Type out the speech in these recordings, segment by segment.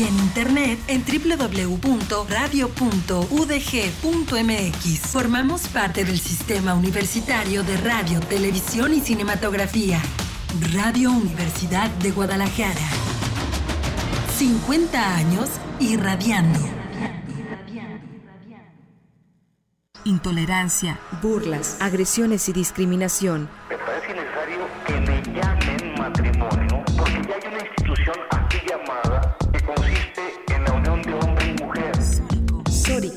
y en internet en www.radio.udg.mx. Formamos parte del Sistema Universitario de Radio, Televisión y Cinematografía. Radio Universidad de Guadalajara. 50 años irradiando. Intolerancia, burlas, agresiones y discriminación. Me parece necesario que me llamen matrimonio porque ya hay una institución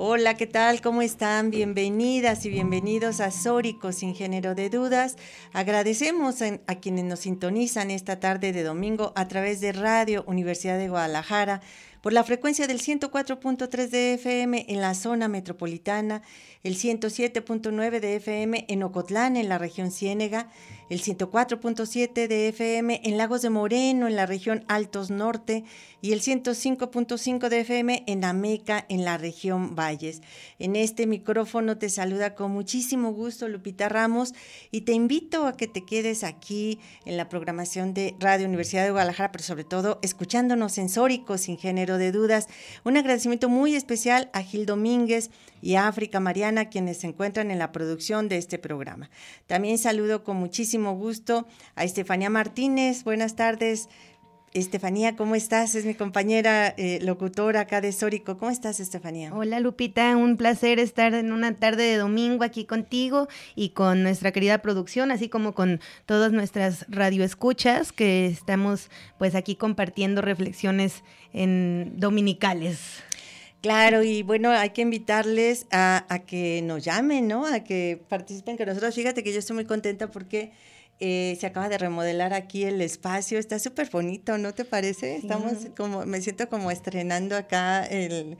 Hola, ¿qué tal? ¿Cómo están? Bienvenidas y bienvenidos a Sórico sin género de dudas. Agradecemos a, a quienes nos sintonizan esta tarde de domingo a través de Radio Universidad de Guadalajara por la frecuencia del 104.3 de FM en la zona metropolitana, el 107.9 de FM en Ocotlán, en la región Ciénega, el 104.7 de FM en Lagos de Moreno, en la región Altos Norte, y el 105.5 de FM en Ameca, en la región Valles. En este micrófono te saluda con muchísimo gusto Lupita Ramos y te invito a que te quedes aquí en la programación de Radio Universidad de Guadalajara, pero sobre todo escuchándonos en Sórico, sin género de dudas. Un agradecimiento muy especial a Gil Domínguez y África Mariana, quienes se encuentran en la producción de este programa. También saludo con muchísimo gusto a Estefanía Martínez. Buenas tardes. Estefanía, ¿cómo estás? Es mi compañera eh, locutora acá de Sórico. ¿Cómo estás, Estefanía? Hola, Lupita. Un placer estar en una tarde de domingo aquí contigo y con nuestra querida producción, así como con todas nuestras radioescuchas que estamos pues aquí compartiendo reflexiones en dominicales. Claro, y bueno, hay que invitarles a, a que nos llamen, ¿no? A que participen con nosotros. Fíjate que yo estoy muy contenta porque eh, se acaba de remodelar aquí el espacio, está súper bonito, ¿no te parece? Estamos como, me siento como estrenando acá el,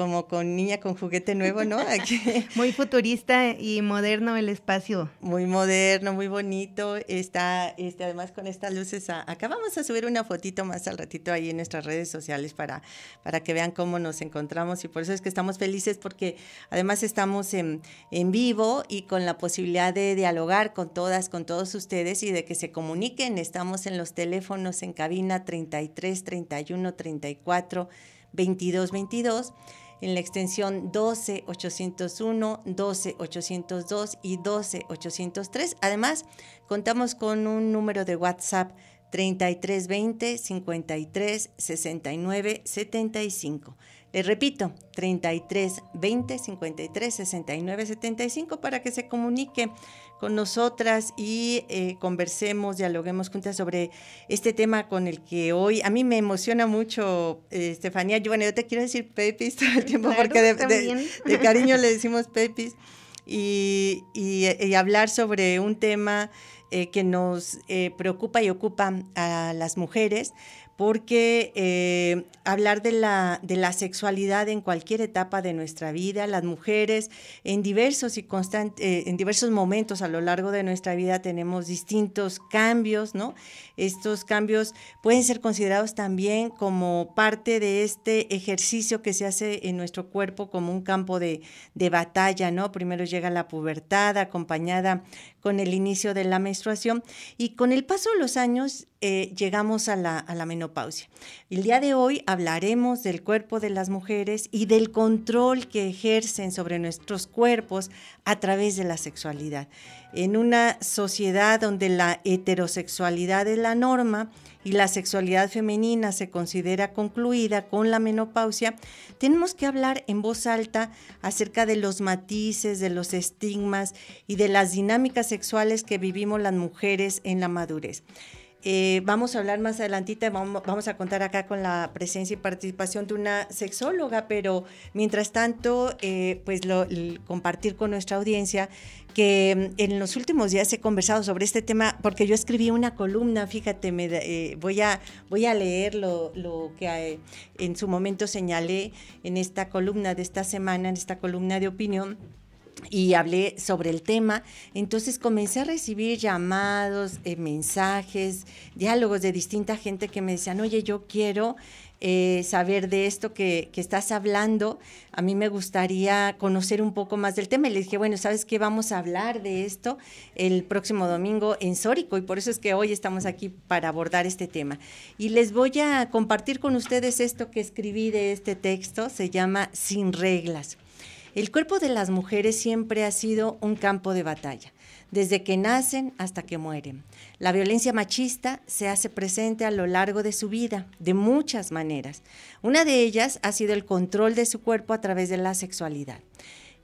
como con niña con juguete nuevo, ¿no? Aquí. Muy futurista y moderno el espacio. Muy moderno, muy bonito. Está, este, además con estas luces, acá vamos a subir una fotito más al ratito ahí en nuestras redes sociales para, para que vean cómo nos encontramos y por eso es que estamos felices porque además estamos en, en vivo y con la posibilidad de dialogar con todas, con todos ustedes y de que se comuniquen. Estamos en los teléfonos en cabina 33 31 34 22 22 en la extensión 12801, 12802 y 12803. Además, contamos con un número de WhatsApp 3320 53 69 75. Les repito, 33 20 53 69 75 para que se comunique con nosotras y eh, conversemos, dialoguemos juntas sobre este tema con el que hoy a mí me emociona mucho, eh, Estefanía. Yo, bueno, yo te quiero decir Pepis todo el tiempo porque de, cariño le decimos Pepis y, y, hablar sobre un tema eh, que nos preocupa y ocupa a las mujeres porque eh, hablar de la, de la sexualidad en cualquier etapa de nuestra vida, las mujeres en diversos y constantes, eh, en diversos momentos a lo largo de nuestra vida tenemos distintos cambios, ¿no? Estos cambios pueden ser considerados también como parte de este ejercicio que se hace en nuestro cuerpo como un campo de, de batalla, ¿no? Primero llega la pubertad acompañada con el inicio de la menstruación y con el paso de los años eh, llegamos a la, a la menopausia. El día de hoy hablaremos del cuerpo de las mujeres y del control que ejercen sobre nuestros cuerpos a través de la sexualidad. En una sociedad donde la heterosexualidad es la norma, y la sexualidad femenina se considera concluida con la menopausia, tenemos que hablar en voz alta acerca de los matices, de los estigmas y de las dinámicas sexuales que vivimos las mujeres en la madurez. Eh, vamos a hablar más adelantita, vamos, a contar acá con la presencia y participación de una sexóloga, pero mientras tanto, eh, pues lo, compartir con nuestra audiencia que mm, en los últimos días he conversado sobre este tema porque yo escribí una columna, fíjate, me, eh, voy, a, voy a leer lo, lo que en su momento señalé en esta columna de esta semana, en esta columna de opinión y hablé sobre el tema. Entonces comencé a recibir llamados, eh, mensajes, diálogos de distinta gente que me decían, oye, yo quiero eh, saber de esto que, que, estás hablando. A mí me gustaría conocer un poco más del tema. Y le dije, bueno, ¿sabes qué? Vamos a hablar de esto el próximo domingo en Sórico y por eso es que hoy estamos aquí para abordar este tema. Y les voy a compartir con ustedes esto que escribí de este texto. Se llama Sin reglas. El cuerpo de las mujeres siempre ha sido un campo de batalla, desde que nacen hasta que mueren. La violencia machista se hace presente a lo largo de su vida, de muchas maneras. Una de ellas ha sido el control de su cuerpo a través de la sexualidad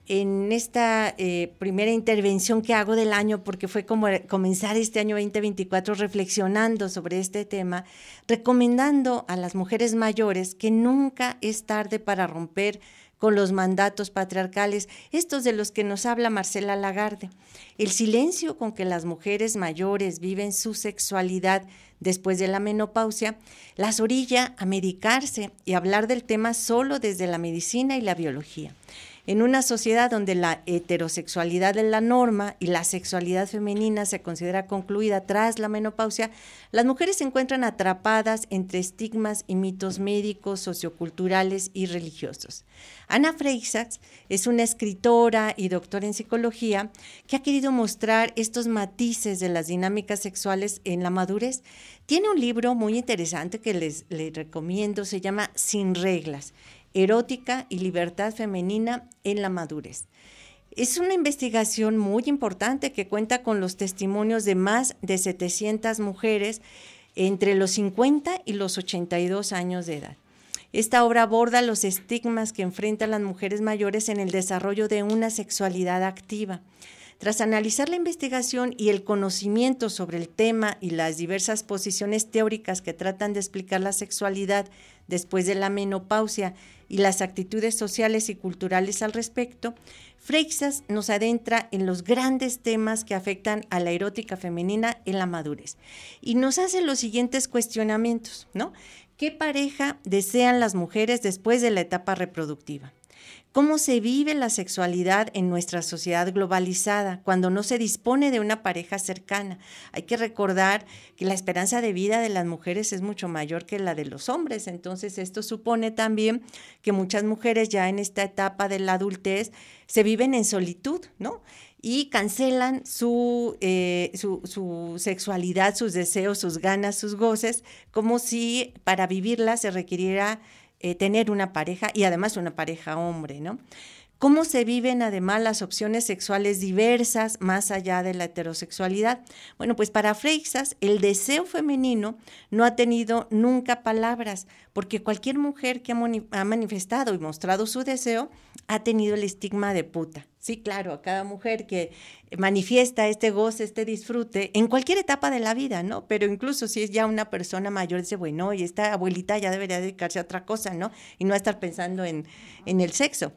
en esta eh, primera intervención que hago del año, porque fue como comenzar este año 2024 reflexionando sobre este tema, recomendando a las mujeres mayores que nunca es tarde para romper con los mandatos patriarcales, estos de los que nos habla Marcela Lagarde. El silencio con que las mujeres mayores viven su sexualidad después de la menopausia las orilla a medicarse y hablar del tema solo desde la medicina y la biología. En una sociedad donde la heterosexualidad es la norma y la sexualidad femenina se considera concluida tras la menopausia, las mujeres se encuentran atrapadas entre estigmas y mitos médicos, socioculturales y religiosos. Ana Freixas es una escritora y doctora en psicología que ha querido mostrar estos matices de las dinámicas sexuales en la madurez. Tiene un libro muy interesante que les, les recomiendo, se llama Sin reglas erótica y libertad femenina en la madurez. Es una investigación muy importante que cuenta con los testimonios de más de 700 mujeres entre los 50 y los 82 años de edad. Esta obra aborda los estigmas que enfrentan las mujeres mayores en el desarrollo de una sexualidad activa. Tras analizar la investigación y el conocimiento sobre el tema y las diversas posiciones teóricas que tratan de explicar la sexualidad después de la menopausia y las actitudes sociales y culturales al respecto, Freixas nos adentra en los grandes temas que afectan a la erótica femenina en la madurez y nos hace los siguientes cuestionamientos, ¿no? ¿Qué pareja desean las mujeres después de la etapa reproductiva? Cómo se vive la sexualidad en nuestra sociedad globalizada cuando no se dispone de una pareja cercana. Hay que recordar que la esperanza de vida de las mujeres es mucho mayor que la de los hombres, entonces esto supone también que muchas mujeres ya en esta etapa de la adultez se viven en solitud, ¿no? y cancelan su, eh, su, su, sexualidad, sus deseos, sus ganas, sus goces, como si para vivirla se requiriera eh, tener una pareja y además una pareja hombre, ¿no? ¿Cómo se viven además las opciones sexuales diversas más allá de la heterosexualidad? Bueno, pues para Freixas el deseo femenino no ha tenido nunca palabras, porque cualquier mujer que ha manifestado y mostrado su deseo ha tenido el estigma de puta. Sí, claro, a cada mujer que manifiesta este goce, este disfrute, en cualquier etapa de la vida, ¿no? Pero incluso si es ya una persona mayor, dice, bueno, y esta abuelita ya debería dedicarse a otra cosa, ¿no? Y no estar pensando en, en el sexo.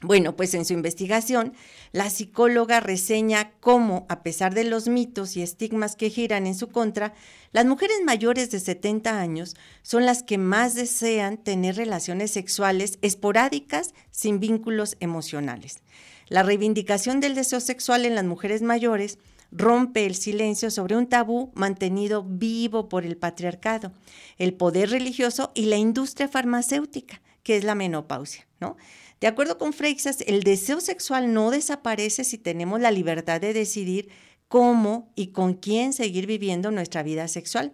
Bueno, pues en su investigación, la psicóloga reseña cómo, a pesar de los mitos y estigmas que giran en su contra, las mujeres mayores de 70 años son las que más desean tener relaciones sexuales esporádicas sin vínculos emocionales. La reivindicación del deseo sexual en las mujeres mayores rompe el silencio sobre un tabú mantenido vivo por el patriarcado, el poder religioso y la industria farmacéutica, que es la menopausia, ¿no? De acuerdo con Freixas, el deseo sexual no desaparece si tenemos la libertad de decidir cómo y con quién seguir viviendo nuestra vida sexual.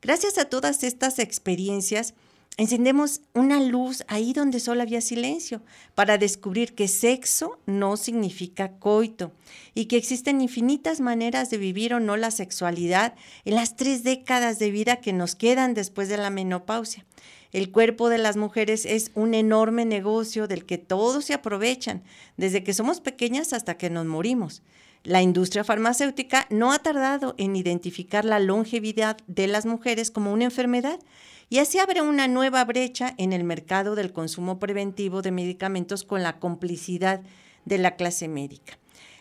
Gracias a todas estas experiencias, encendemos una luz ahí donde solo había silencio para descubrir que sexo no significa coito y que existen infinitas maneras de vivir o no la sexualidad en las tres décadas de vida que nos quedan después de la menopausia. El cuerpo de las mujeres es un enorme negocio del que todos se aprovechan, desde que somos pequeñas hasta que nos morimos. La industria farmacéutica no ha tardado en identificar la longevidad de las mujeres como una enfermedad y así abre una nueva brecha en el mercado del consumo preventivo de medicamentos con la complicidad de la clase médica.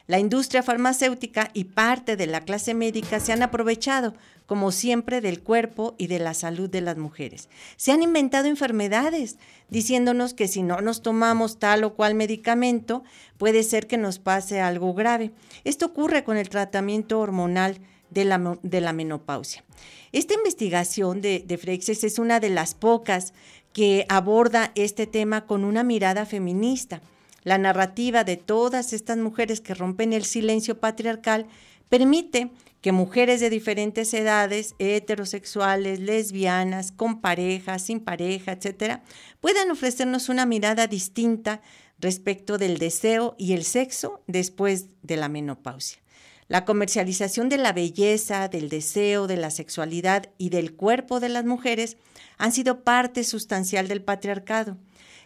La industria farmacéutica y parte de la clase médica se han aprovechado, como siempre, del cuerpo y de la salud de las mujeres. Se han inventado enfermedades, diciéndonos que si no nos tomamos tal o cual medicamento, puede ser que nos pase algo grave. Esto ocurre con el tratamiento hormonal de la, de la menopausia. Esta investigación de, de Freixes es una de las pocas que aborda este tema con una mirada feminista. La narrativa de todas estas mujeres que rompen el silencio patriarcal permite que mujeres de diferentes edades, heterosexuales, lesbianas, con pareja, sin pareja, etcétera, puedan ofrecernos una mirada distinta respecto del deseo y el sexo después de la menopausia. La comercialización de la belleza, del deseo, de la sexualidad y del cuerpo de las mujeres han sido parte sustancial del patriarcado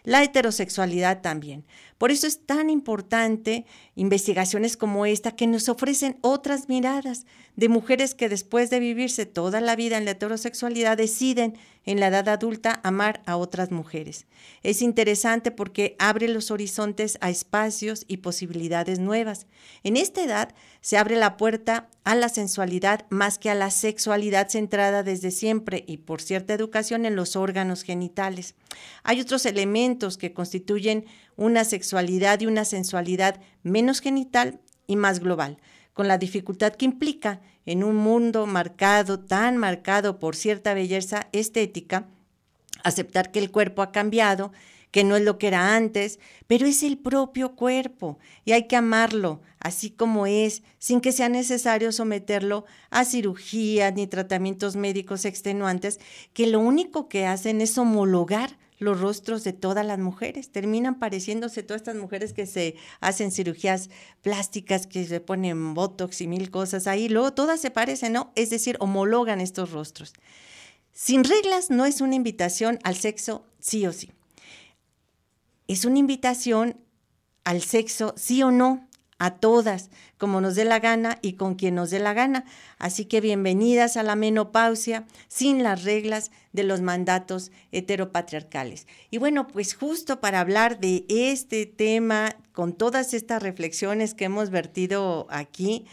la heterosexualidad también. Por eso es tan importante investigaciones como esta que nos ofrecen otras miradas de mujeres que después de vivirse toda la vida en la heterosexualidad deciden en la edad adulta amar a otras mujeres. Es interesante porque abre los horizontes a espacios y posibilidades nuevas. En esta edad se abre la puerta a la sensualidad más que a la sexualidad centrada desde siempre y por cierta educación en los órganos genitales. Hay otros elementos que constituyen una sexualidad y una sensualidad menos genital y más global, con la dificultad que implica en un mundo marcado, tan marcado por cierta belleza estética, aceptar que el cuerpo ha cambiado, que no es lo que era antes, pero es el propio cuerpo y hay que amarlo así como es, sin que sea necesario someterlo a cirugías ni tratamientos médicos extenuantes, que lo único que hacen es homologar los rostros de todas las mujeres. Terminan pareciéndose todas estas mujeres que se hacen cirugías plásticas, que se ponen botox y mil cosas ahí. Luego todas se parecen, ¿no? Es decir, homologan estos rostros. Sin reglas no es una invitación al sexo sí o sí. Es una invitación al sexo sí o no a todas, como nos dé la gana y con quien nos dé la gana. Así que bienvenidas a la menopausia sin las reglas de los mandatos heteropatriarcales. Y bueno, pues justo para hablar de este tema, con todas estas reflexiones que hemos vertido aquí,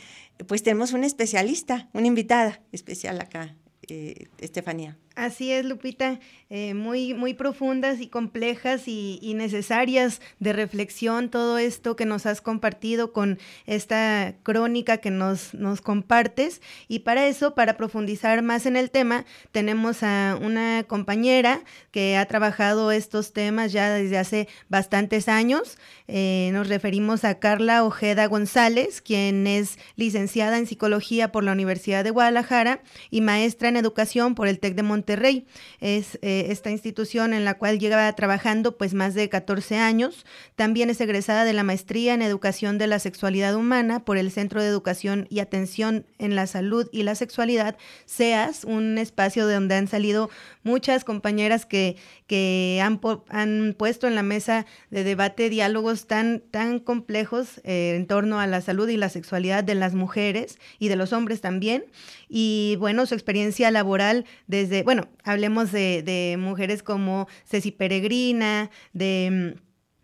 pues tenemos una especialista, una invitada especial acá, eh, Estefanía. Así es, Lupita, eh, muy, muy profundas y complejas y, necesarias de reflexión todo esto que nos has compartido con esta crónica que nos, nos compartes. Y para eso, para profundizar más en el tema, tenemos a una compañera que ha trabajado estos temas ya desde hace bastantes años. Eh, nos referimos a Carla Ojeda González, quien es licenciada en psicología por la Universidad de Guadalajara y maestra en educación por el TEC de Monterrey Monterrey. Es eh, esta institución en la cual lleva trabajando pues más de 14 años. También es egresada de la maestría en Educación de la Sexualidad Humana por el Centro de Educación y Atención en la Salud y la Sexualidad, SEAS, un espacio de donde han salido muchas compañeras que, que han, han puesto en la mesa de debate diálogos tan, tan complejos eh, en torno a la salud y la sexualidad de las mujeres y de los hombres también. Y bueno, su experiencia laboral desde, bueno, bueno, hablemos de, mujeres como Ceci Peregrina, de,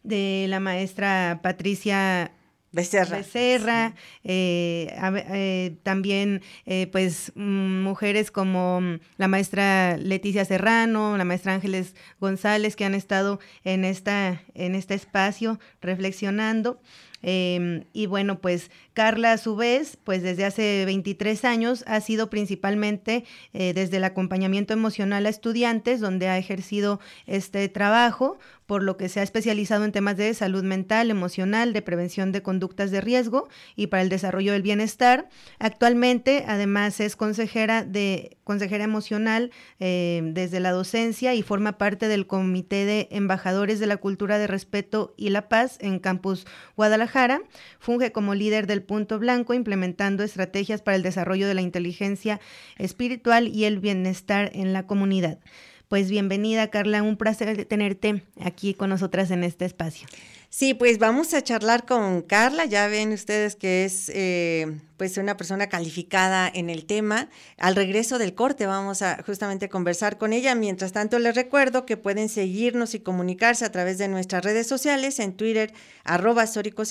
de la maestra Patricia Becerra. Becerra, eh, eh, también eh, pues mujeres como la maestra Leticia Serrano, la maestra Ángeles González, que han estado en, esta, en este espacio reflexionando. Y bueno, pues Carla a su vez, pues desde hace 23 años ha sido principalmente desde el acompañamiento emocional a estudiantes, donde ha ejercido este trabajo, por lo que se ha especializado en temas de salud mental, emocional, de prevención de conductas de riesgo y para el desarrollo del bienestar. Actualmente, además, es consejera de consejera emocional eh, desde la docencia y forma parte del Comité de Embajadores de la Cultura de Respeto y la Paz en Campus Guadalajara. Funge como líder del Punto Blanco, implementando estrategias para el desarrollo de la inteligencia espiritual y el bienestar en la comunidad. pues bienvenida Carla, un placer tenerte aquí con nosotras en este espacio. Sí, pues vamos a charlar con Carla. Ya ven ustedes que es eh, pues una persona calificada en el tema. Al regreso del corte vamos a justamente conversar con ella. Mientras tanto, les recuerdo que pueden seguirnos y comunicarse a través de nuestras redes sociales, en Twitter, arroba Sórico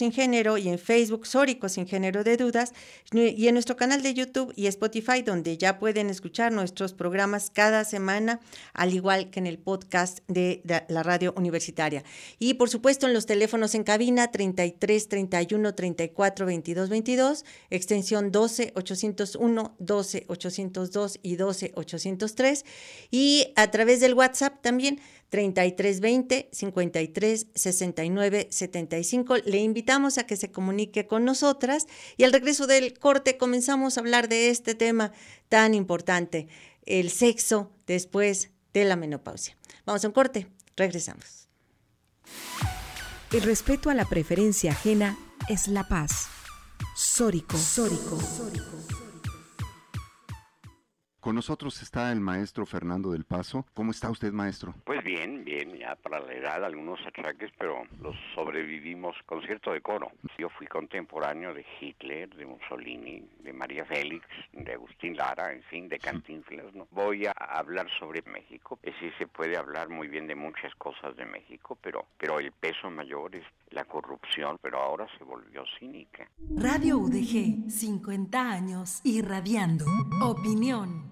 y en Facebook, Sórico Sin Género de Dudas, y en nuestro canal de YouTube y Spotify, donde ya pueden escuchar nuestros programas cada semana, al igual que en el podcast de, la radio universitaria. Y por supuesto, en los teléfonos en cabina 33 31 34 22 22, extensión 12 801, 12 802 y 12 803 y a través del WhatsApp también 3320 53 69 75. Le invitamos a que se comunique con nosotras y al regreso del corte comenzamos a hablar de este tema tan importante, el sexo después de la menopausia. Vamos a un corte, regresamos. El respeto a la preferencia ajena es la paz. Sórico. Sórico. Con nosotros está el maestro Fernando del Paso. ¿Cómo está usted, maestro? Pues bien, bien, ya para la edad algunos achaques, pero los sobrevivimos con cierto decoro. Yo fui contemporáneo de Hitler, de Mussolini, de María Félix, de Agustín Lara, en fin, de Cantinflas. ¿no? Voy a hablar sobre México. Es decir, se puede hablar muy bien de muchas cosas de México, pero, pero el peso mayor es la corrupción, pero ahora se volvió cínica. Radio UDG, 50 años irradiando opinión.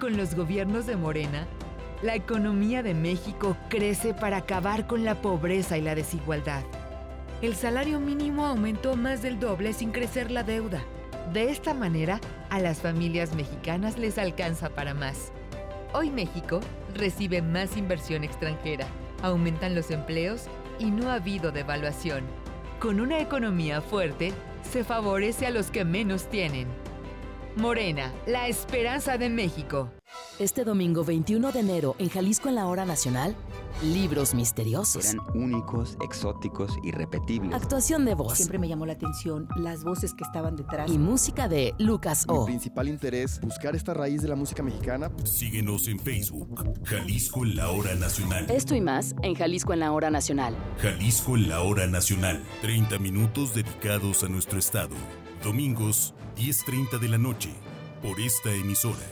Con los gobiernos de Morena, la economía de México crece para acabar con la pobreza y la desigualdad. El salario mínimo aumentó más del doble sin crecer la deuda. De esta manera, a las familias mexicanas les alcanza para más. Hoy México recibe más inversión extranjera, aumentan los empleos y no ha habido devaluación. Con una economía fuerte, se favorece a los que menos tienen. Morena, la esperanza de México. Este domingo 21 de enero en Jalisco en la Hora Nacional, libros misteriosos. Eran únicos, exóticos, irrepetibles. Actuación de voz. Siempre me llamó la atención las voces que estaban detrás. Y música de Lucas O. Mi principal interés, buscar esta raíz de la música mexicana. Síguenos en Facebook, Jalisco en la Hora Nacional. Esto y más en Jalisco en la Hora Nacional. Jalisco en la Hora Nacional. 30 minutos dedicados a nuestro estado. Domingos, 10.30 de la noche, por esta emisora.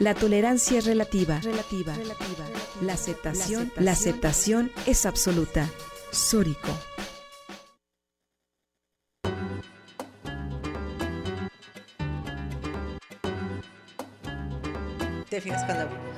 La tolerancia es relativa. Relativa. La aceptación, la aceptación es absoluta. Sórico. ¿Te fijas cuando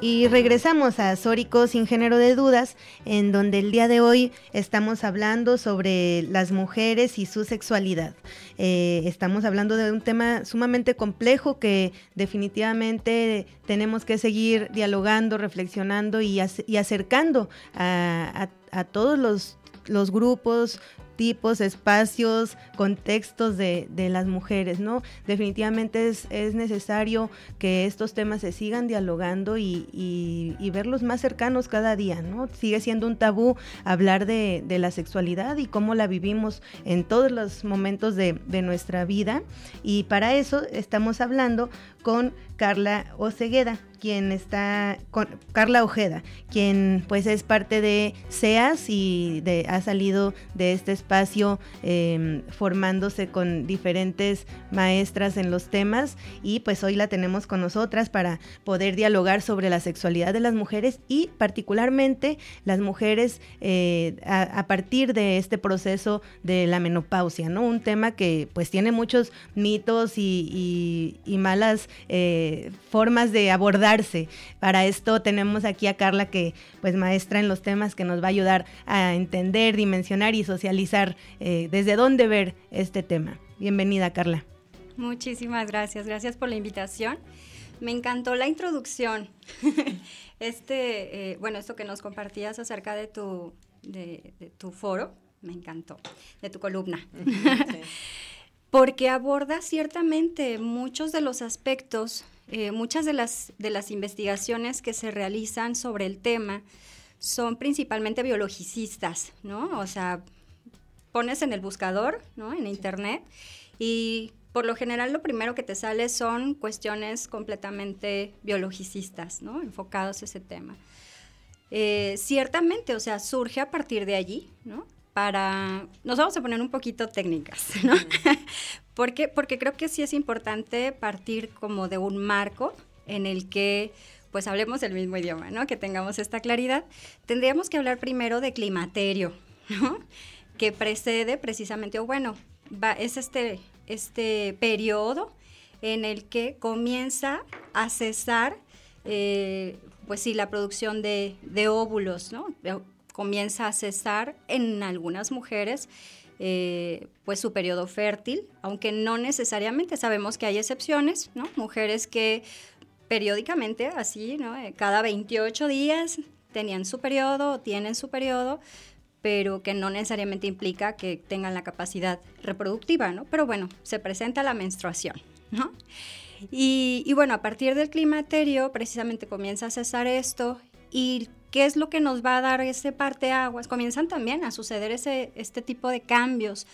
y regresamos a Sórico sin género de dudas, en donde el día de hoy estamos hablando sobre las mujeres y su sexualidad. Eh, estamos hablando de un tema sumamente complejo que definitivamente tenemos que seguir dialogando, reflexionando y, acercando a, todos los, los grupos, tipos, espacios, contextos de, las mujeres, ¿no? Definitivamente es, necesario que estos temas se sigan dialogando y, verlos más cercanos cada día, ¿no? Sigue siendo un tabú hablar de, la sexualidad y cómo la vivimos en todos los momentos de, de nuestra vida y para eso estamos hablando con Carla Ocegueda quien está con Carla Ojeda, quien pues es parte de SEAS y de, ha salido de este espacio em, formándose con diferentes maestras en los temas y pues hoy la tenemos con nosotras para poder dialogar sobre la sexualidad de las mujeres y particularmente las mujeres eh, a, partir de este proceso de la menopausia, ¿no? Un tema que pues tiene muchos mitos y, malas eh, formas de abordar para esto tenemos aquí a Carla que pues maestra en los temas que nos va a ayudar a entender, dimensionar y socializar eh, desde dónde ver este tema. Bienvenida Carla. Muchísimas gracias, gracias por la invitación. Me encantó la introducción. este, eh, bueno, esto que nos compartías acerca de tu, de, tu foro, me encantó, de tu columna. Porque aborda ciertamente muchos de los aspectos, eh, muchas de las, de las investigaciones que se realizan sobre el tema son principalmente biologicistas, ¿no? O sea, pones en el buscador, ¿no? En internet y por lo general lo primero que te sale son cuestiones completamente biologicistas, ¿no? Enfocados a ese tema. Eh, ciertamente, o sea, surge a partir de allí, ¿no? Para, nos vamos a poner un poquito técnicas, ¿no? porque, porque creo que sí es importante partir como de un marco en el que pues hablemos el mismo idioma, ¿no? Que tengamos esta claridad. Tendríamos que hablar primero de climaterio, ¿no? Que precede precisamente, o bueno, va, es este este periodo en el que comienza a cesar, eh, pues sí, la producción de, óvulos, ¿no? Comienza a cesar en algunas mujeres, eh, pues su periodo fértil, aunque no necesariamente sabemos que hay excepciones, ¿no? Mujeres que periódicamente, así, ¿no? Eh, cada 28 días tenían su periodo, tienen su periodo, pero que no necesariamente implica que tengan la capacidad reproductiva, ¿no? Pero bueno, se presenta la menstruación, ¿no? Y, bueno, a partir del climaterio precisamente comienza a cesar esto y ¿qué es lo que nos va a dar ese aguas? Comienzan también a suceder ese, este tipo de cambios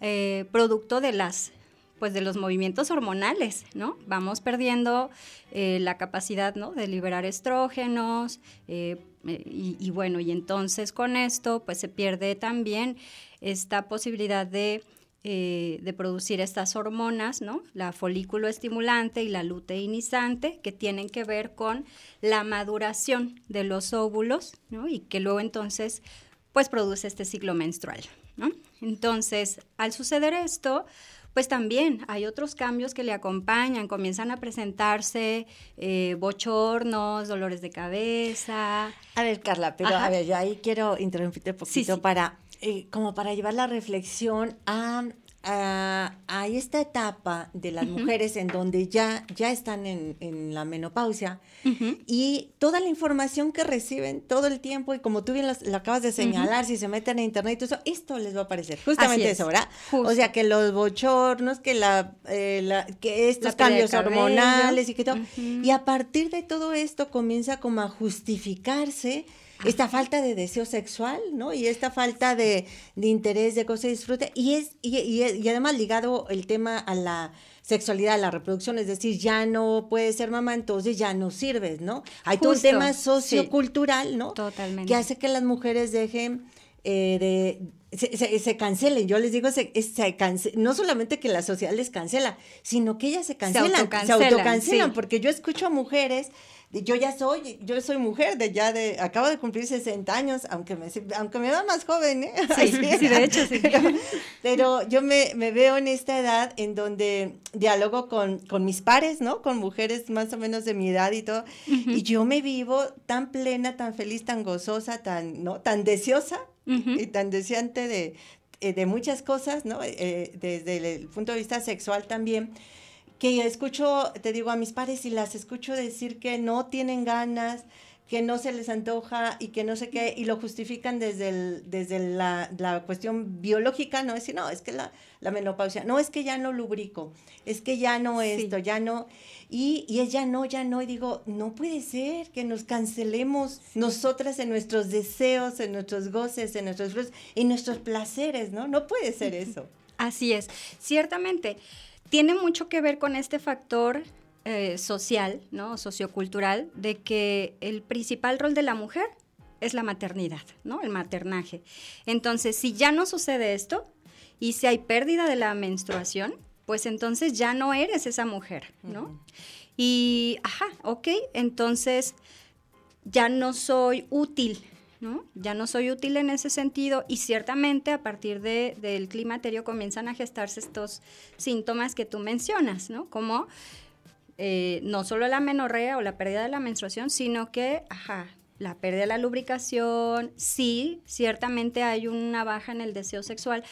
eh, producto de las pues de los movimientos hormonales, ¿no? Vamos perdiendo eh, la capacidad, ¿no? De liberar estrógenos, eh, eh, y, bueno, y entonces con esto, pues se pierde también esta posibilidad de, de producir estas hormonas, ¿no? La folículo estimulante y la luteinizante, que tienen que ver con la maduración de los óvulos, ¿no? Y que luego entonces, pues produce este ciclo menstrual, ¿no? Entonces, al suceder esto, pues también hay otros cambios que le acompañan, comienzan a presentarse eh, bochornos, dolores de cabeza. A ver, Carla, pero a ver, yo ahí quiero interrumpirte un poquito para, eh, como para llevar la reflexión a a, esta etapa de las mujeres en donde ya, ya están en, la menopausia y toda la información que reciben todo el tiempo y como tú bien lo, acabas de señalar, si se meten a internet y todo eso, esto les va a aparecer. Justamente eso, ¿verdad? O sea, que los bochornos, que, la, eh, que estos cambios hormonales y que todo. Y a partir de todo esto comienza como a justificarse esta falta de deseo sexual, ¿no? Y esta falta de, interés, de cosa de disfrute. Y, es, y, y, además ligado el tema a la sexualidad, a la reproducción, es decir, ya no puedes ser mamá, entonces ya no sirves, ¿no? Hay todo un tema sociocultural, ¿no? Totalmente. Que hace que las mujeres dejen eh, de... Se, se, cancelen, yo les digo, se, se no solamente que la sociedad les cancela, sino que ellas se cancelan, se autocancelan, porque yo escucho a mujeres yo ya soy, yo soy mujer de ya de, acabo de cumplir 60 años, aunque me, aunque me da más joven, ¿eh? Sí, de hecho, sí. Pero, yo me, veo en esta edad en donde dialogo con, mis pares, ¿no? Con mujeres más o menos de mi edad y todo, y yo me vivo tan plena, tan feliz, tan gozosa, tan, ¿no? Tan deseosa y tan deseante de, eh, de muchas cosas, ¿no? Eh, desde el punto de vista sexual también que escucho, te digo, a mis pares y las escucho decir que no tienen ganas, que no se les antoja y que no sé qué, y lo justifican desde, el, desde la, la, cuestión biológica, no es decir, no, es que la, la, menopausia, no es que ya no lubrico, es que ya no esto, ya no, y, y es ya no, ya no, y digo, no puede ser que nos cancelemos nosotras en nuestros deseos, en nuestros goces, en nuestros en nuestros placeres, ¿no? No puede ser eso. Así es, ciertamente tiene mucho que ver con este factor eh, social, ¿no? Sociocultural, de que el principal rol de la mujer es la maternidad, ¿no? El maternaje. Entonces, si ya no sucede esto y si hay pérdida de la menstruación, pues entonces ya no eres esa mujer, ¿no? Y, ajá, ok, entonces ya no soy útil ya no soy útil en ese sentido y ciertamente a partir de, del climaterio comienzan a gestarse estos síntomas que tú mencionas, ¿no? Como eh, no solo la menorrea o la pérdida de la menstruación, sino que, ajá, la pérdida de la lubricación, sí, ciertamente hay una baja en el deseo sexual,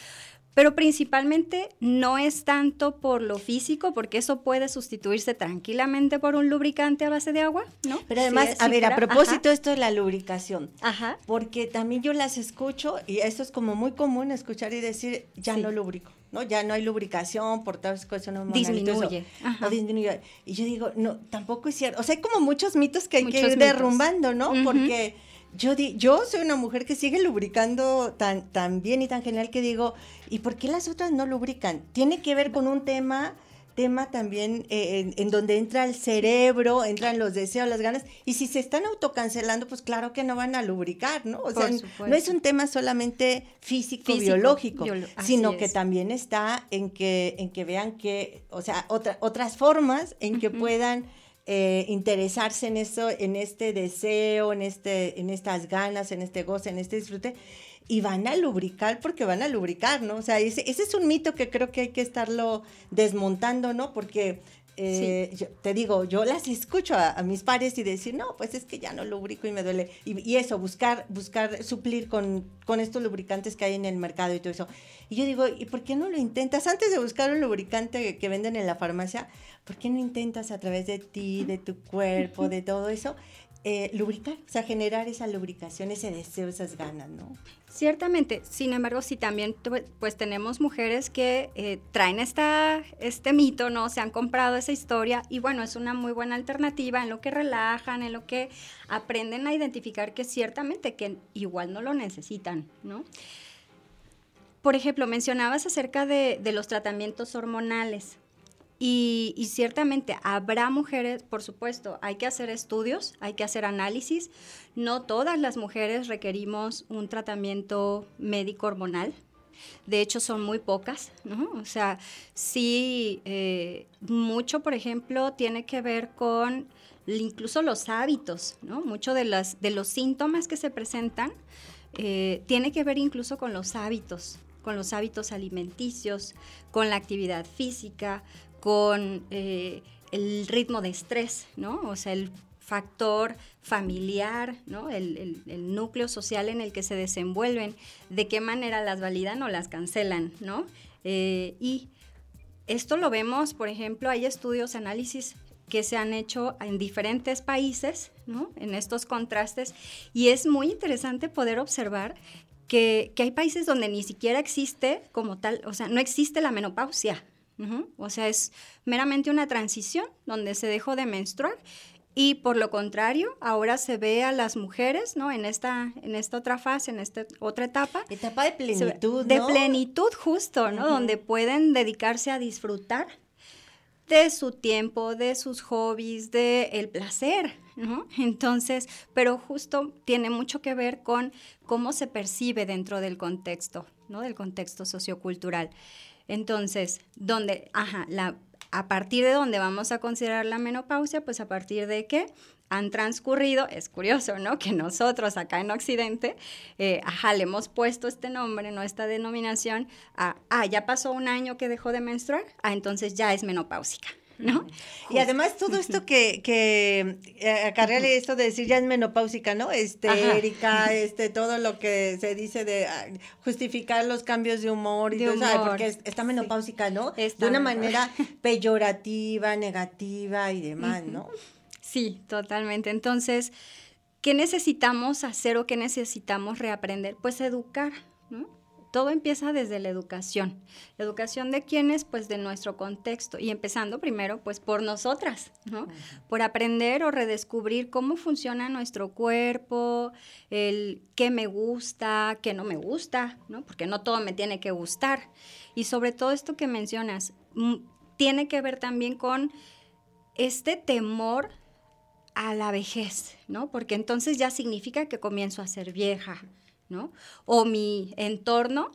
pero principalmente no es tanto por lo físico, porque eso puede sustituirse tranquilamente por un lubricante a base de agua, ¿no? Pero además, a ver, a propósito esto de la lubricación, Ajá. porque también yo las escucho y eso es como muy común escuchar y decir, ya no lubrico. ¿no? Ya no hay lubricación por todas las cosas disminuye. disminuye. Y yo digo, no, tampoco es cierto. O sea, hay como muchos mitos que hay que ir derrumbando, ¿no? Porque yo, di, yo soy una mujer que sigue lubricando tan, tan bien y tan genial que digo, ¿y por qué las otras no lubrican? Tiene que ver con un tema tema también eh, en, donde entra el cerebro, entran los deseos, las ganas, y si se están autocancelando, pues claro que no van a lubricar, ¿no? O sea, no es un tema solamente físico, biológico, sino que también está en que, en que vean que, o sea, otra, otras formas en que puedan eh, interesarse en eso, en este deseo, en, este, en estas ganas, en este goce, en este disfrute, y van a lubricar porque van a lubricar, ¿no? O sea, ese, ese es un mito que creo que hay que estarlo desmontando, ¿no? Porque eh, te digo, yo las escucho a, mis pares y decir, no, pues es que ya no lubrico y me duele. Y, eso, buscar, buscar suplir con, con, estos lubricantes que hay en el mercado y todo eso. Y yo digo, ¿y por qué no lo intentas? Antes de buscar un lubricante que venden en la farmacia, ¿por qué no intentas a través de ti, de tu cuerpo, de todo eso, eh, lubricar? O sea, generar esa lubricación, ese deseo, esas ganas, ¿no? Ciertamente, sin embargo, sí también pues tenemos mujeres que eh, traen esta, este mito, ¿no? Se han comprado esa historia y bueno, es una muy buena alternativa en lo que relajan, en lo que aprenden a identificar que ciertamente que igual no lo necesitan, ¿no? Por ejemplo, mencionabas acerca de, de los tratamientos hormonales. Y, ciertamente habrá mujeres, por supuesto, hay que hacer estudios, hay que hacer análisis. No todas las mujeres requerimos un tratamiento médico hormonal. De hecho, son muy pocas, ¿no? O sea, sí, eh, mucho, por ejemplo, tiene que ver con incluso los hábitos, ¿no? Mucho de, las, de los síntomas que se presentan eh, tiene que ver incluso con los hábitos, con los hábitos alimenticios, con la actividad física, con eh, el ritmo de estrés, ¿no? O sea, el factor familiar, ¿no? El, núcleo social en el que se desenvuelven, de qué manera las validan o las cancelan, ¿no? Eh, y esto lo vemos, por ejemplo, hay estudios, análisis que se han hecho en diferentes países, ¿no? En estos contrastes, y es muy interesante poder observar que, que hay países donde ni siquiera existe como tal, o sea, no existe la menopausia, o sea, es meramente una transición donde se dejó de menstruar y por lo contrario, ahora se ve a las mujeres, ¿no? En esta, en esta otra fase, en esta otra etapa. Etapa de plenitud, De plenitud justo, ¿no? Donde pueden dedicarse a disfrutar de su tiempo, de sus hobbies, de el placer, ¿no? Entonces, pero justo tiene mucho que ver con cómo se percibe dentro del contexto, ¿no? Del contexto sociocultural. Entonces, donde, ajá, la, a partir de donde vamos a considerar la menopausia, pues a partir de que han transcurrido, es curioso, ¿no? Que nosotros acá en Occidente, eh, ajá, le hemos puesto este nombre, ¿no? Esta denominación a, ah, ya pasó un año que dejó de menstruar, ah, entonces ya es menopáusica. ¿No? Y además todo esto que, que eh, acarreale esto de decir ya es menopáusica, ¿no? Estérica, este, todo lo que se dice de ah, justificar los cambios de humor y todo porque está menopáusica, ¿no? de una manera peyorativa, negativa y demás, ¿no? Sí, totalmente. Entonces, ¿qué necesitamos hacer o qué necesitamos reaprender? Pues educar, ¿no? Todo empieza desde la educación. ¿La educación de quiénes? Pues de nuestro contexto. Y empezando primero, pues por nosotras, ¿no? Por aprender o redescubrir cómo funciona nuestro cuerpo, el qué me gusta, qué no me gusta, ¿no? Porque no todo me tiene que gustar. Y sobre todo esto que mencionas, mm, tiene que ver también con este temor a la vejez, ¿no? Porque entonces ya significa que comienzo a ser vieja, ¿no? O mi entorno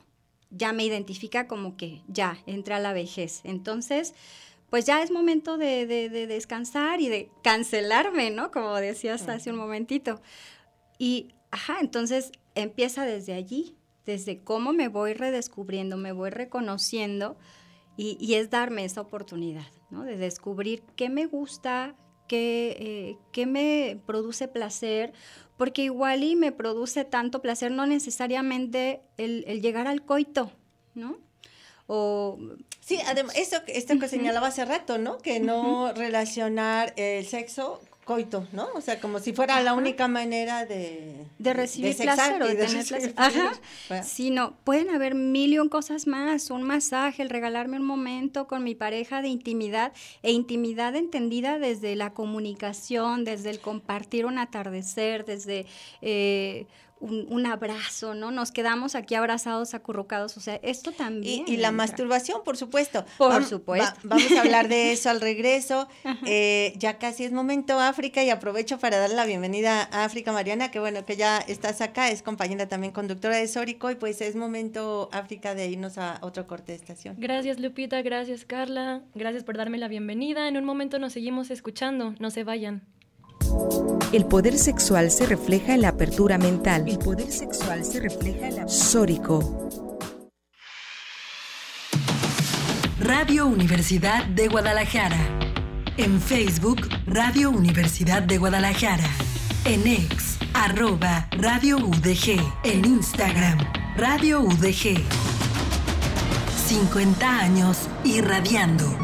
ya me identifica como que ya entra la vejez. Entonces, pues ya es momento de, descansar y de cancelarme, ¿no? Como decías hace un momentito. Y, ajá, entonces empieza desde allí, desde cómo me voy redescubriendo, me voy reconociendo y, es darme esa oportunidad, ¿no? De descubrir qué me gusta, qué, eh, qué me produce placer porque igual y me produce tanto placer, no necesariamente el, llegar al coito, ¿no? o Sí, además, eso, esto que señalaba hace rato, ¿no? Que no relacionar el sexo coito, ¿no? O sea, como si fuera la única manera de... De recibir placer o de, tener placer. Ajá. Sí, no, pueden haber mil y cosas más, un masaje, el regalarme un momento con mi pareja de intimidad, e intimidad entendida desde la comunicación, desde el compartir un atardecer, desde... Eh, un, abrazo, ¿no? Nos quedamos aquí abrazados, acurrucados, o sea, esto también. Y, la masturbación, por supuesto. Por supuesto. vamos a hablar de eso al regreso. Eh, ya casi es momento África y aprovecho para darle la bienvenida a África Mariana, que bueno, que ya estás acá, es compañera también conductora de Sórico y pues es momento África de irnos a otro corte de estación. Gracias Lupita, gracias Carla, gracias por darme la bienvenida. En un momento nos seguimos escuchando, no se vayan. El poder sexual se refleja en la apertura mental. El poder sexual se refleja en la... Sórico. Radio Universidad de Guadalajara. En Facebook, Radio Universidad de Guadalajara. En X, arroba Radio UDG. En Instagram, Radio UDG. 50 años irradiando.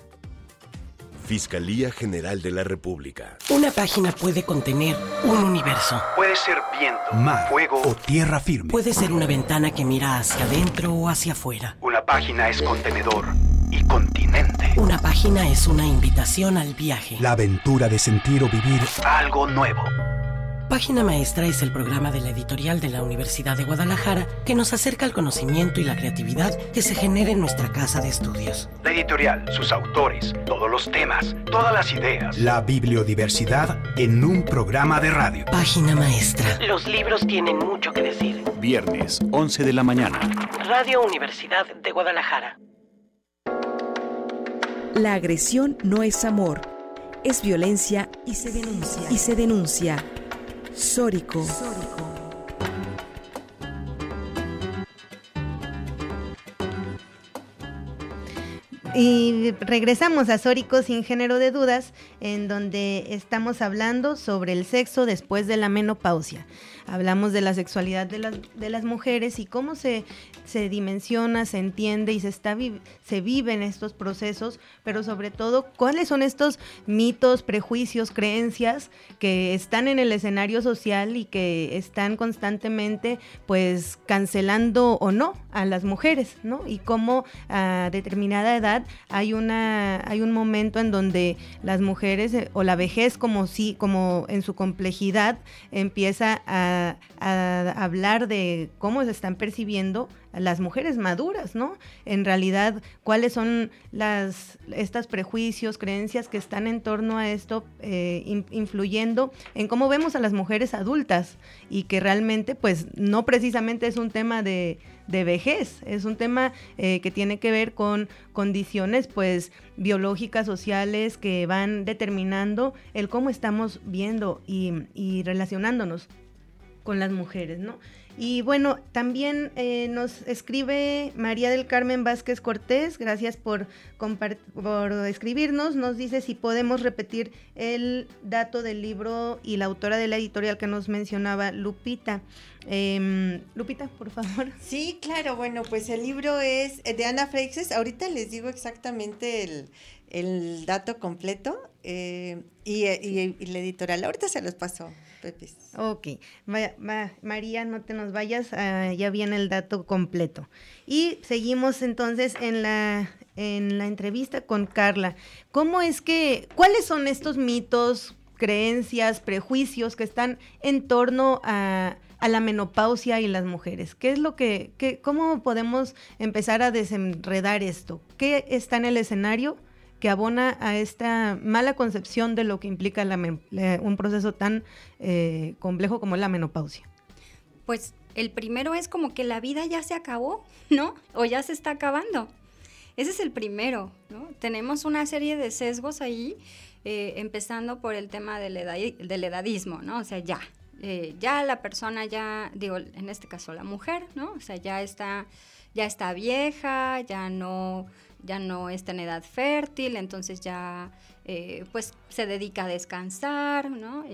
Fiscalía General de la República. Una página puede contener un universo. Puede ser viento, mar, fuego o tierra firme. Puede ser una ventana que mira hacia adentro o hacia afuera. Una página es contenedor y continente. Una página es una invitación al viaje. La aventura de sentir o vivir algo nuevo. Página Maestra es el programa de la editorial de la Universidad de Guadalajara que nos acerca al conocimiento y la creatividad que se genera en nuestra casa de estudios. La editorial, sus autores, todos los temas, todas las ideas. La bibliodiversidad en un programa de radio. Página Maestra. Los libros tienen mucho que decir. Viernes, 11 de la mañana. Radio Universidad de Guadalajara. La agresión no es amor, es violencia y se denuncia. Y se denuncia. Sórico. Y regresamos a Sórico sin género de dudas, en donde estamos hablando sobre el sexo después de la menopausia hablamos de la sexualidad de las, de las mujeres y cómo se, se dimensiona, se entiende y se, está, se viven estos procesos, pero sobre todo cuáles son estos mitos, prejuicios, creencias que están en el escenario social y que están constantemente pues cancelando o no a las mujeres, ¿no? Y cómo a determinada edad hay una hay un momento en donde las mujeres eh, o la vejez como si como en su complejidad empieza a hablar de cómo se están percibiendo las mujeres maduras, ¿no? En realidad, cuáles son las estos prejuicios, creencias que están en torno a esto, eh, influyendo en cómo vemos a las mujeres adultas y que realmente, pues, no precisamente es un tema de, vejez, es un tema eh, que tiene que ver con condiciones, pues, biológicas, sociales, que van determinando el cómo estamos viendo y relacionándonos con las mujeres, ¿no? Y bueno, también eh, nos escribe María del Carmen Vázquez Cortés, gracias por, por escribirnos, nos dice si podemos repetir el dato del libro y la autora de la editorial que nos mencionaba, Lupita. Em, Lupita, por favor. Sí, claro, bueno, pues el libro es de Ana Freixes, ahorita les digo exactamente el, dato completo eh, y, y, y, la editorial, ahorita se los paso. Pepis. Ok, María, no te nos vayas, ah, ya viene el dato completo. Y seguimos entonces en la, en la entrevista con Carla. ¿Cómo es que, cuáles son estos mitos, creencias, prejuicios que están en torno a, a la menopausia y las mujeres? ¿Qué es lo que, que, cómo podemos empezar a desenredar esto? ¿Qué está en el escenario? Que abona a esta mala concepción de lo que implica un proceso tan eh, complejo como la menopausia? Pues el primero es como que la vida ya se acabó, ¿no? O ya se está acabando. Ese es el primero, ¿no? Tenemos una serie de sesgos ahí, eh, empezando por el tema del, edadismo, ¿no? O sea, ya, eh, ya la persona ya, digo, en este caso la mujer, ¿no? O sea, ya está, ya está vieja, ya no ya no está en edad fértil, entonces ya eh, pues se dedica a descansar, ¿no?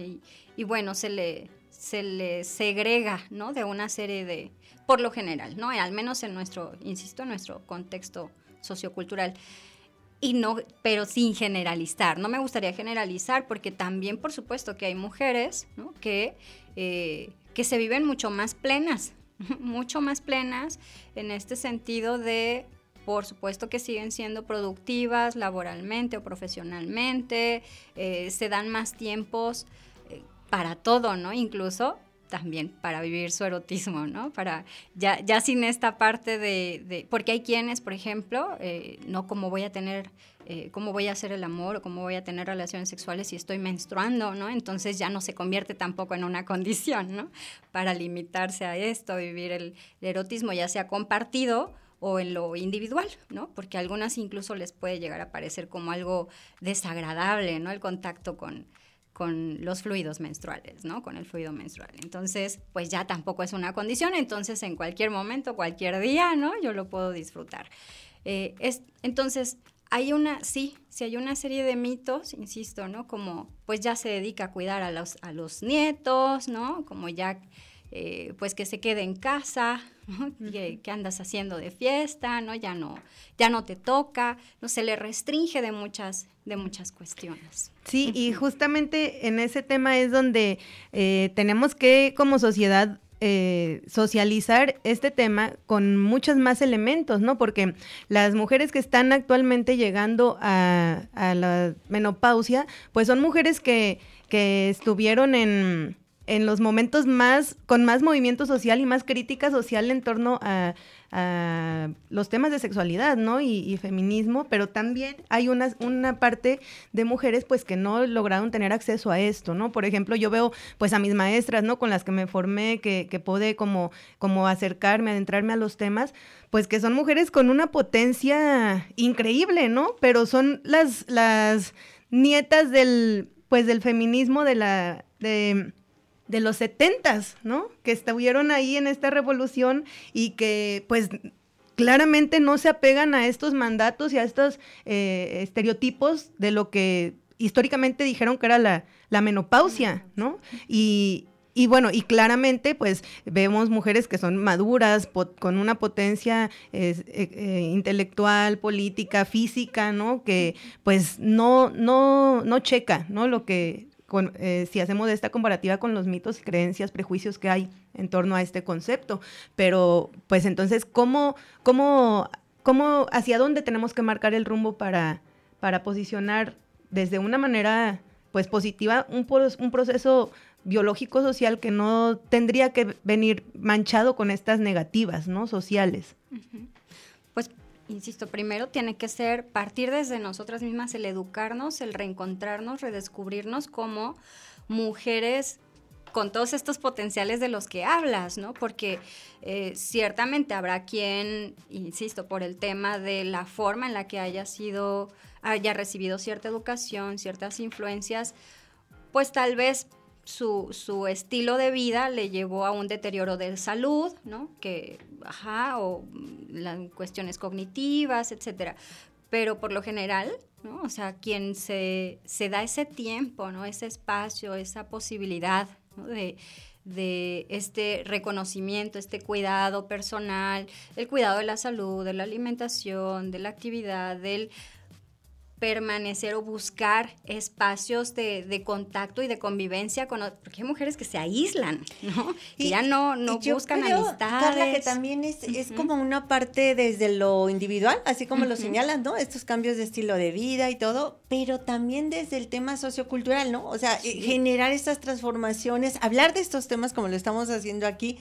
Y, bueno, se le, se le segrega, ¿no? De una serie de, por lo general, ¿no? Al menos en nuestro, insisto, en nuestro contexto sociocultural. Y no, pero sin generalizar. No me gustaría generalizar porque también, por supuesto, que hay mujeres que, eh, que se viven mucho más plenas, mucho más plenas en este sentido de por supuesto que siguen siendo productivas laboralmente o profesionalmente, eh, se dan más tiempos eh, para todo, ¿no? Incluso también para vivir su erotismo, ¿no? Para ya, ya sin esta parte de, porque hay quienes, por ejemplo, eh, no como voy a tener, cómo voy a hacer el amor o cómo voy a tener relaciones sexuales si estoy menstruando, ¿no? Entonces ya no se convierte tampoco en una condición, ¿no? Para limitarse a esto, vivir el erotismo ya sea compartido o en lo individual, ¿no? Porque a algunas incluso les puede llegar a parecer como algo desagradable, ¿no? El contacto con, con los fluidos menstruales, ¿no? Con el fluido menstrual. Entonces, pues ya tampoco es una condición, entonces en cualquier momento, cualquier día, ¿no? Yo lo puedo disfrutar. Eh, es, entonces, hay una, sí, sí hay una serie de mitos, insisto, ¿no? Como, pues ya se dedica a cuidar a los, a los nietos, ¿no? Como ya eh, pues que se quede en casa, ¿Qué, andas haciendo de fiesta? ¿no? Ya no, ya no te toca, no se le restringe de muchas, de muchas cuestiones. Sí, y justamente en ese tema es donde eh, tenemos que como sociedad eh, socializar este tema con muchos más elementos, ¿no? Porque las mujeres que están actualmente llegando a, a la menopausia, pues son mujeres que, que estuvieron en en los momentos más, con más movimiento social y más crítica social en torno a, los temas de sexualidad, ¿no? Y, feminismo, pero también hay una, una parte de mujeres, pues, que no lograron tener acceso a esto, ¿no? Por ejemplo, yo veo, pues, a mis maestras, ¿no? Con las que me formé, que, que pude como, como acercarme, adentrarme a los temas, pues, que son mujeres con una potencia increíble, ¿no? Pero son las, las nietas del, pues, del feminismo de la... De, de los setentas, ¿no? Que estuvieron ahí en esta revolución y que pues claramente no se apegan a estos mandatos y a estos eh, estereotipos de lo que históricamente dijeron que era la, menopausia, ¿no? Y, bueno, y claramente pues vemos mujeres que son maduras, con una potencia eh, eh, intelectual, política, física, ¿no? Que pues no, no, no checa, ¿no? Lo que eh, si hacemos esta comparativa con los mitos, creencias, prejuicios que hay en torno a este concepto. Pero, pues entonces, ¿cómo, cómo, cómo, hacia dónde tenemos que marcar el rumbo para, para posicionar desde una manera, pues, positiva un, un proceso biológico social que no tendría que venir manchado con estas negativas, ¿no? Sociales insisto, primero tiene que ser partir desde nosotras mismas el educarnos, el reencontrarnos, redescubrirnos como mujeres con todos estos potenciales de los que hablas, ¿no? Porque eh, ciertamente habrá quien, insisto, por el tema de la forma en la que haya sido, haya recibido cierta educación, ciertas influencias, pues tal vez su, su, estilo de vida le llevó a un deterioro de salud, ¿no? Que, ajá, o las cuestiones cognitivas, etcétera. Pero por lo general, ¿no? O sea, quien se, se da ese tiempo, ¿no? Ese espacio, esa posibilidad, De, de este reconocimiento, este cuidado personal, el cuidado de la salud, de la alimentación, de la actividad, del permanecer o buscar espacios de, contacto y de convivencia con porque hay mujeres que se aíslan, ¿no? y, ya no, no buscan creo, amistades. Carla, que también es, es como una parte desde lo individual, así como lo señalan, ¿no? Estos cambios de estilo de vida y todo, pero también desde el tema sociocultural, ¿no? O sea, generar estas transformaciones, hablar de estos temas como lo estamos haciendo aquí,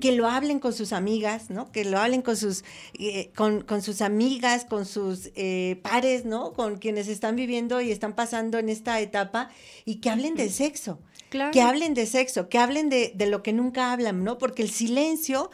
que lo hablen con sus amigas, ¿no? Que lo hablen con sus, eh, con, con, sus amigas, con sus eh, pares, ¿no? Con quienes están viviendo y están pasando en esta etapa y que hablen del sexo. Que hablen de sexo, que hablen de, lo que nunca hablan, ¿no? Porque el silencio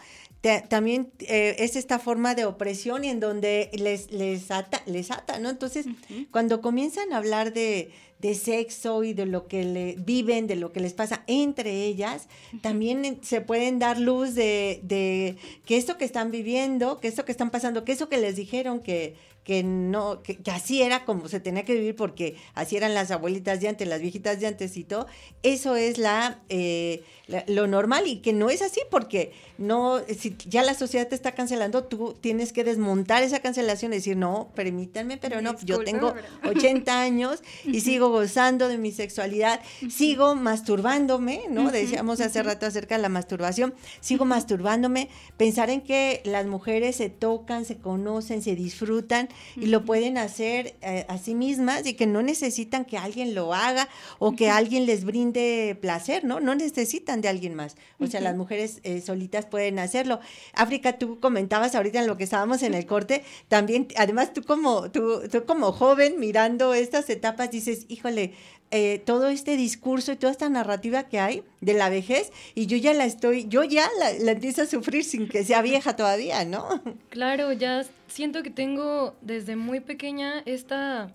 también eh, es esta forma de opresión y en donde les, les, ata, les ata, ¿no? Entonces, cuando comienzan a hablar de, de sexo y de lo que le viven, de lo que les pasa entre ellas, también se pueden dar luz de, de que esto que están viviendo, que esto que están pasando, que eso que les dijeron que, que no, que, así era como se tenía que vivir porque así eran las abuelitas de antes, las viejitas de antes y todo, eso es la, eh, lo normal y que no es así porque no, si ya la sociedad te está cancelando, tú tienes que desmontar esa cancelación y decir, no, permítanme, pero no, yo tengo 80 años y sigo gozando de mi sexualidad, sigo masturbándome, ¿no? Decíamos hace rato acerca de la masturbación, sigo masturbándome, pensar en que las mujeres se tocan, se conocen, se disfrutan y lo pueden hacer eh, a sí mismas y que no necesitan que alguien lo haga o que alguien les brinde placer, ¿no? No necesitan de alguien más. O sea, las mujeres eh, solitas pueden hacerlo. África, tú comentabas ahorita en lo que estábamos en el corte, también, además tú como, tú, tú como joven mirando estas etapas dices, híjole, eh, todo este discurso y toda esta narrativa que hay de la vejez y yo ya la estoy, yo ya la, la, empiezo a sufrir sin que sea vieja todavía, ¿no? Claro, ya siento que tengo desde muy pequeña esta,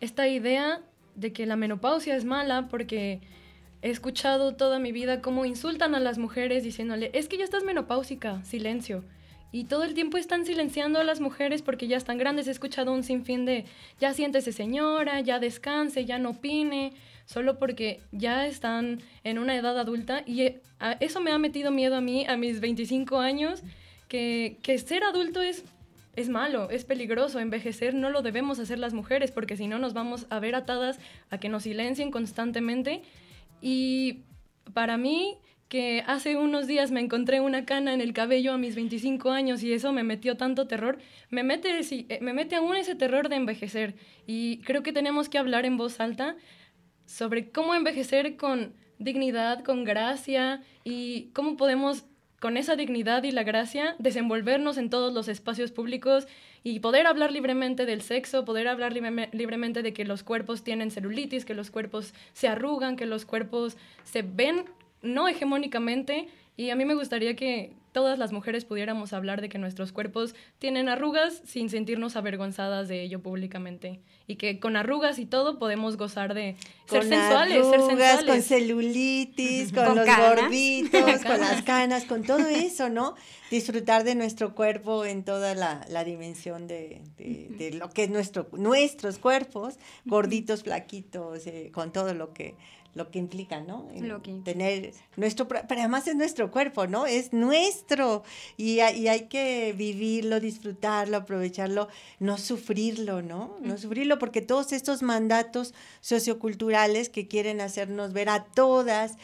esta idea de que la menopausia es mala porque he escuchado toda mi vida cómo insultan a las mujeres diciéndole, es que ya estás menopáusica, silencio. Y todo el tiempo están silenciando a las mujeres porque ya están grandes. He escuchado un sinfín de, ya siéntese señora, ya descanse, ya no opine, solo porque ya están en una edad adulta. Y eh, eso me ha metido miedo a mí a mis 25 años, que, que ser adulto es es malo, es peligroso. Envejecer no lo debemos hacer las mujeres porque si no nos vamos a ver atadas a que nos silencien constantemente. Y para mí, que hace unos días me encontré una cana en el cabello a mis 25 años y eso me metió tanto terror, me mete, eh, me mete aún ese terror de envejecer. Y creo que tenemos que hablar en voz alta sobre cómo envejecer con dignidad, con gracia y cómo podemos con esa dignidad y la gracia, desenvolvernos en todos los espacios públicos y poder hablar libremente del sexo, poder hablar libremente de que los cuerpos tienen celulitis, que los cuerpos se arrugan, que los cuerpos se ven no hegemónicamente. Y a mí me gustaría que todas las mujeres pudiéramos hablar de que nuestros cuerpos tienen arrugas sin sentirnos avergonzadas de ello públicamente y que con arrugas y todo podemos gozar de ser sensuales, ser sensuales. Con celulitis, con, los gorditos, con las canas, con todo eso, ¿no? Disfrutar de nuestro cuerpo en toda la, la dimensión de, de, lo que es nuestro, nuestros cuerpos, gorditos, flaquitos, eh, con todo lo que lo que implica, ¿no? Tener nuestro, pero además es nuestro cuerpo, ¿no? Es nuestro y, y, hay que vivirlo, disfrutarlo, aprovecharlo, no sufrirlo, ¿no? No sufrirlo porque todos estos mandatos socioculturales que quieren hacernos ver a todas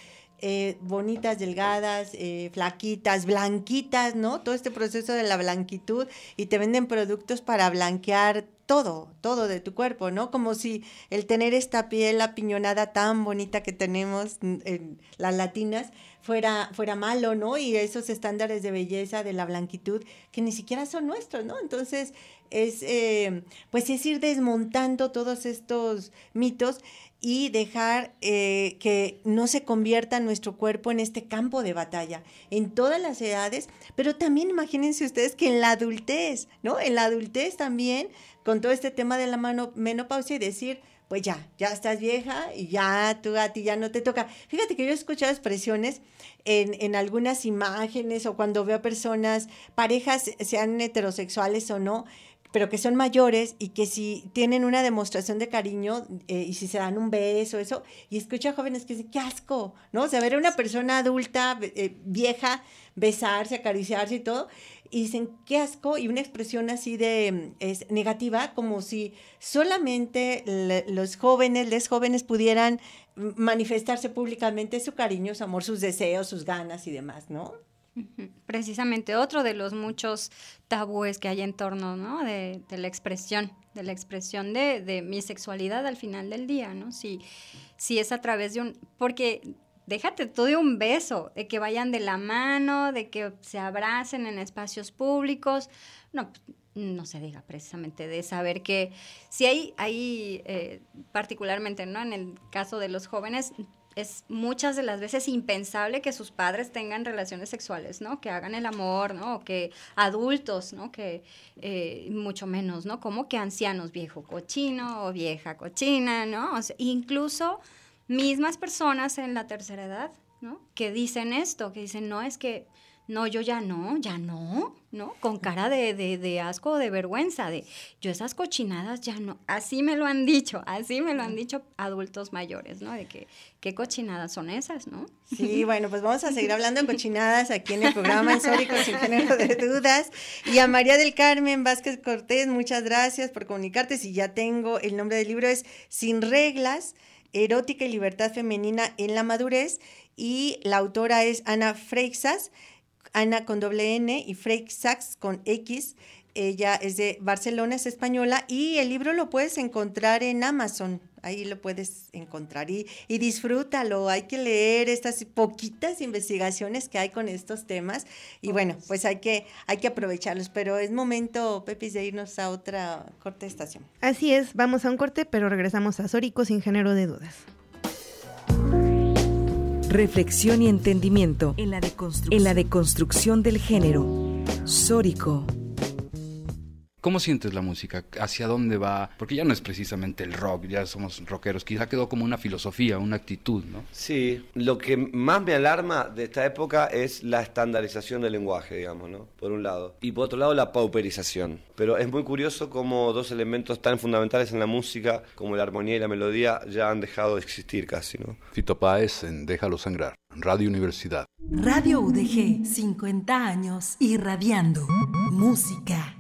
eh, bonitas, delgadas, eh, flaquitas, blanquitas, ¿no? Todo este proceso de la blanquitud y te venden productos para blanquear todo, todo de tu cuerpo, ¿no? Como si el tener esta piel apiñonada tan bonita que tenemos en las latinas fuera, fuera malo, ¿no? Y esos estándares de belleza, de la blanquitud, que ni siquiera son nuestros, ¿no? Entonces, es, eh, pues es ir desmontando todos estos mitos y dejar eh, que no se convierta nuestro cuerpo en este campo de batalla en todas las edades, pero también imagínense ustedes que en la adultez, ¿no? En la adultez también, con todo este tema de la mano, menopausia y decir, pues ya, ya estás vieja y ya tú a ti ya no te toca. Fíjate que yo he escuchado expresiones en, en algunas imágenes o cuando veo personas, parejas, sean heterosexuales o no, pero que son mayores y que si tienen una demostración de cariño eh, y si se dan un beso, eso, y escucha a jóvenes que dicen, qué asco, ¿no? O sea, ver a una persona adulta, eh, vieja, besarse, acariciarse y todo, y dicen, qué asco, y una expresión así de negativa, como si solamente los jóvenes, les jóvenes pudieran manifestarse públicamente su cariño, su amor, sus deseos, sus ganas y demás, ¿no? Precisamente otro de los muchos tabúes que hay en torno, ¿no? De, la expresión, de la expresión de, de, mi sexualidad al final del día, ¿no? Si, si es a través de un... Porque déjate tú de un beso, de que vayan de la mano, de que se abracen en espacios públicos. No, no se diga precisamente de saber que si hay, hay eh, particularmente, ¿no? En el caso de los jóvenes, es muchas de las veces impensable que sus padres tengan relaciones sexuales, ¿no? Que hagan el amor, ¿no? O que adultos, ¿no? Que eh, mucho menos, ¿no? Como que ancianos, viejo cochino o vieja cochina, ¿no? Incluso mismas personas en la tercera edad, ¿no? Que dicen esto, que dicen, no, es que no, yo ya no, ya no, ¿no? Con cara de, de, de asco, de vergüenza, de yo esas cochinadas ya no. Así me lo han dicho, así me lo han dicho adultos mayores, ¿no? De que qué cochinadas son esas, ¿no? Sí, bueno, pues vamos a seguir hablando de cochinadas aquí en el programa Histórico sin género de dudas. Y a María del Carmen Vázquez Cortés, muchas gracias por comunicarte. Si ya tengo el nombre del libro es Sin reglas. Erótica y libertad femenina en la madurez y la autora es Ana Freixas. Ana con doble N y Freik Sachs con X. Ella es de Barcelona, es española y el libro lo puedes encontrar en Amazon. Ahí lo puedes encontrar y, y disfrútalo. Hay que leer estas poquitas investigaciones que hay con estos temas y bueno, pues hay que, hay que aprovecharlos. Pero es momento, Pepis, de irnos a otra corte estación. Así es, vamos a un corte, pero regresamos a Sórico sin género de dudas reflexión y entendimiento en la deconstrucción, del género. Sórico. ¿Cómo sientes la música? ¿Hacia dónde va? Porque ya no es precisamente el rock, ya somos rockeros, quizá quedó como una filosofía, una actitud, ¿no? Sí, lo que más me alarma de esta época es la estandarización del lenguaje, digamos, ¿no? Por un lado. Y por otro lado, la pauperización. Pero es muy curioso cómo dos elementos tan fundamentales en la música, como la armonía y la melodía, ya han dejado de existir casi, ¿no? Fito Páez en Déjalo Sangrar, Radio Universidad. Radio UDG, 50 años irradiando música.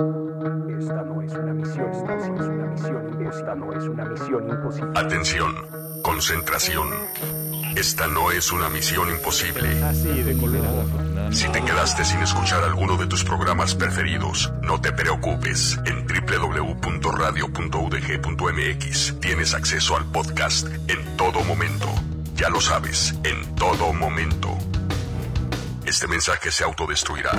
Esta no es una misión, esta no es una misión, esta no es una misión imposible. Atención, concentración. Esta no es una misión imposible. Si te quedaste sin escuchar alguno de tus programas preferidos, no te preocupes. En www.radio.udg.mx tienes acceso al podcast en todo momento. Ya lo sabes, en todo momento. Este mensaje se autodestruirá.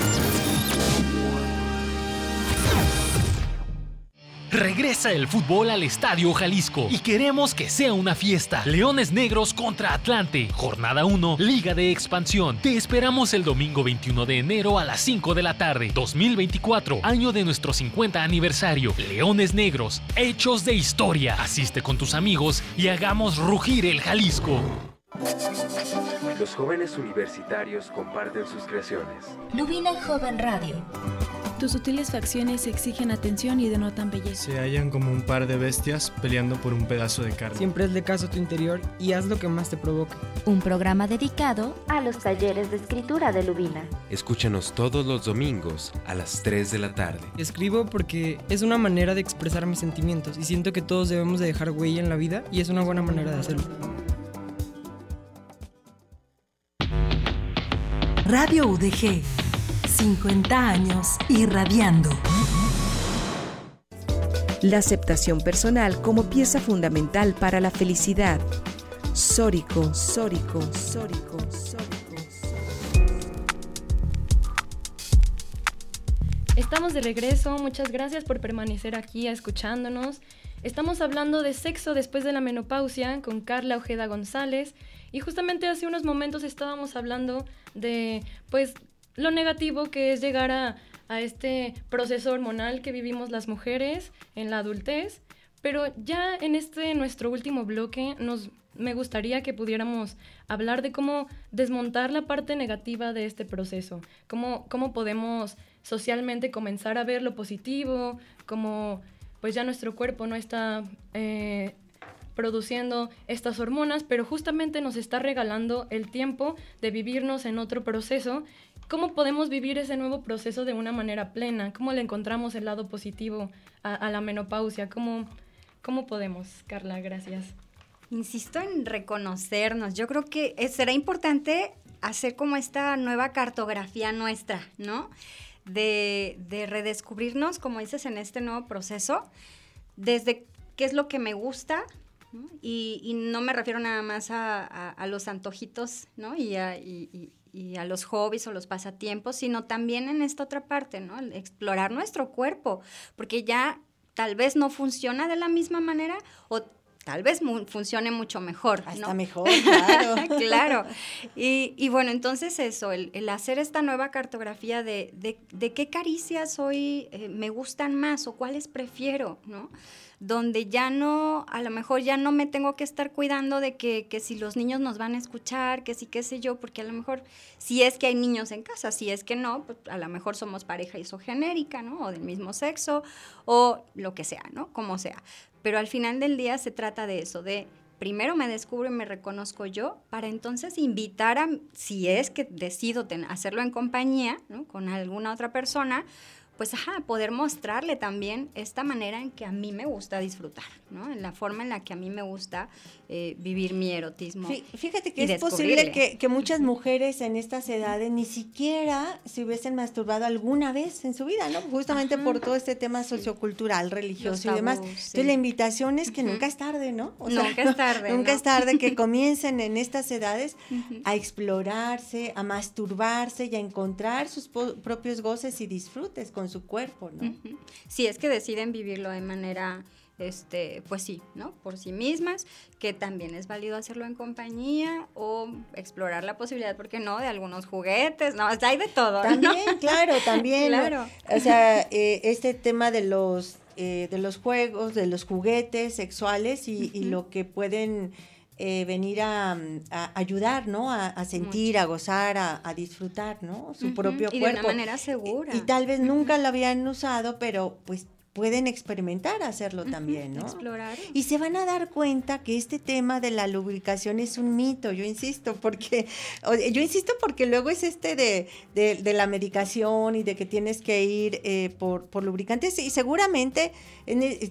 Regresa el fútbol al Estadio Jalisco y queremos que sea una fiesta. Leones Negros contra Atlante. Jornada 1, Liga de Expansión. Te esperamos el domingo 21 de enero a las 5 de la tarde. 2024, año de nuestro 50 aniversario. Leones Negros, hechos de historia. Asiste con tus amigos y hagamos rugir el Jalisco. Los jóvenes universitarios comparten sus creaciones. Lubina Joven Radio. Tus sutiles facciones exigen atención y denotan belleza. Se hallan como un par de bestias peleando por un pedazo de carne. Siempre hazle caso a tu interior y haz lo que más te provoque. Un programa dedicado a los talleres de escritura de Lubina. Escúchanos todos los domingos a las 3 de la tarde. Escribo porque es una manera de expresar mis sentimientos y siento que todos debemos de dejar huella en la vida y es una buena manera de hacerlo. Radio UDG 50 años irradiando. La aceptación personal como pieza fundamental para la felicidad. Sórico, sórico, sórico, sórico. Estamos de regreso, muchas gracias por permanecer aquí escuchándonos. Estamos hablando de sexo después de la menopausia con Carla Ojeda González y justamente hace unos momentos estábamos hablando de pues lo negativo que es llegar a, este proceso hormonal que vivimos las mujeres en la adultez. Pero ya en este nuestro último bloque nos me gustaría que pudiéramos hablar de cómo desmontar la parte negativa de este proceso, cómo, cómo podemos socialmente comenzar a ver lo positivo, como pues ya nuestro cuerpo no está eh, produciendo estas hormonas, pero justamente nos está regalando el tiempo de vivirnos en otro proceso. ¿Cómo podemos vivir ese nuevo proceso de una manera plena? ¿Cómo le encontramos el lado positivo a, la menopausia? ¿Cómo, ¿Cómo podemos, Carla? Gracias. Insisto en reconocernos. Yo creo que será importante hacer como esta nueva cartografía nuestra, ¿no? De, de redescubrirnos, como dices, en este nuevo proceso, desde qué es lo que me gusta, y, no me refiero nada más a, los antojitos, ¿no? Y a, a, los hobbies o los pasatiempos, sino también en esta otra parte, ¿no? explorar nuestro cuerpo, porque ya tal vez no funciona de la misma manera o tal vez funcione mucho mejor. ¿no? Está mejor, claro. claro. Y, bueno, entonces eso, el, hacer esta nueva cartografía de, de, qué caricias hoy eh, me gustan más o cuáles prefiero, ¿no? donde ya no, a lo mejor ya no me tengo que estar cuidando de que, que, si los niños nos van a escuchar, que sí, qué sé yo, porque a lo mejor si es que hay niños en casa, si es que no, pues a lo mejor somos pareja isogenérica, ¿no? O del mismo sexo, o lo que sea, ¿no? Como sea. Pero al final del día se trata de eso, de primero me descubro y me reconozco yo, para entonces invitar a, si es que decido hacerlo en compañía, ¿no? Con alguna otra persona, pues ajá, poder mostrarle también esta manera en que a mí me gusta disfrutar, ¿no? En la forma en la que a mí me gusta eh, vivir mi erotismo. Fíjate que es posible que, muchas mujeres en estas edades ni siquiera se hubiesen masturbado alguna vez en su vida, ¿no? Justamente por todo este tema sociocultural, religioso y demás. Entonces la invitación es que nunca es tarde, ¿no? nunca es tarde. nunca es tarde que comiencen en estas edades a explorarse, a masturbarse y a encontrar sus propios goces y disfrutes con su cuerpo, ¿no? Si es que deciden vivirlo de manera, este, pues sí, ¿no? Por sí mismas, que también es válido hacerlo en compañía o explorar la posibilidad, ¿por qué no?, de algunos juguetes, no, o hay de todo. También, claro, también. claro. O sea, eh, este tema de los, eh, de los juegos, de los juguetes sexuales y lo que pueden eh, venir a, ayudar, ¿no? A, sentir, a gozar, a, disfrutar, ¿no? Su propio cuerpo. Y de una manera segura. Y, tal vez nunca lo habían usado, pero pues pueden experimentar hacerlo también, ¿no? Explorar. Y se van a dar cuenta que este tema de la lubricación es un mito, yo insisto, porque, yo insisto porque luego es este de, de, la medicación y de que tienes que ir eh, por, por, lubricantes y seguramente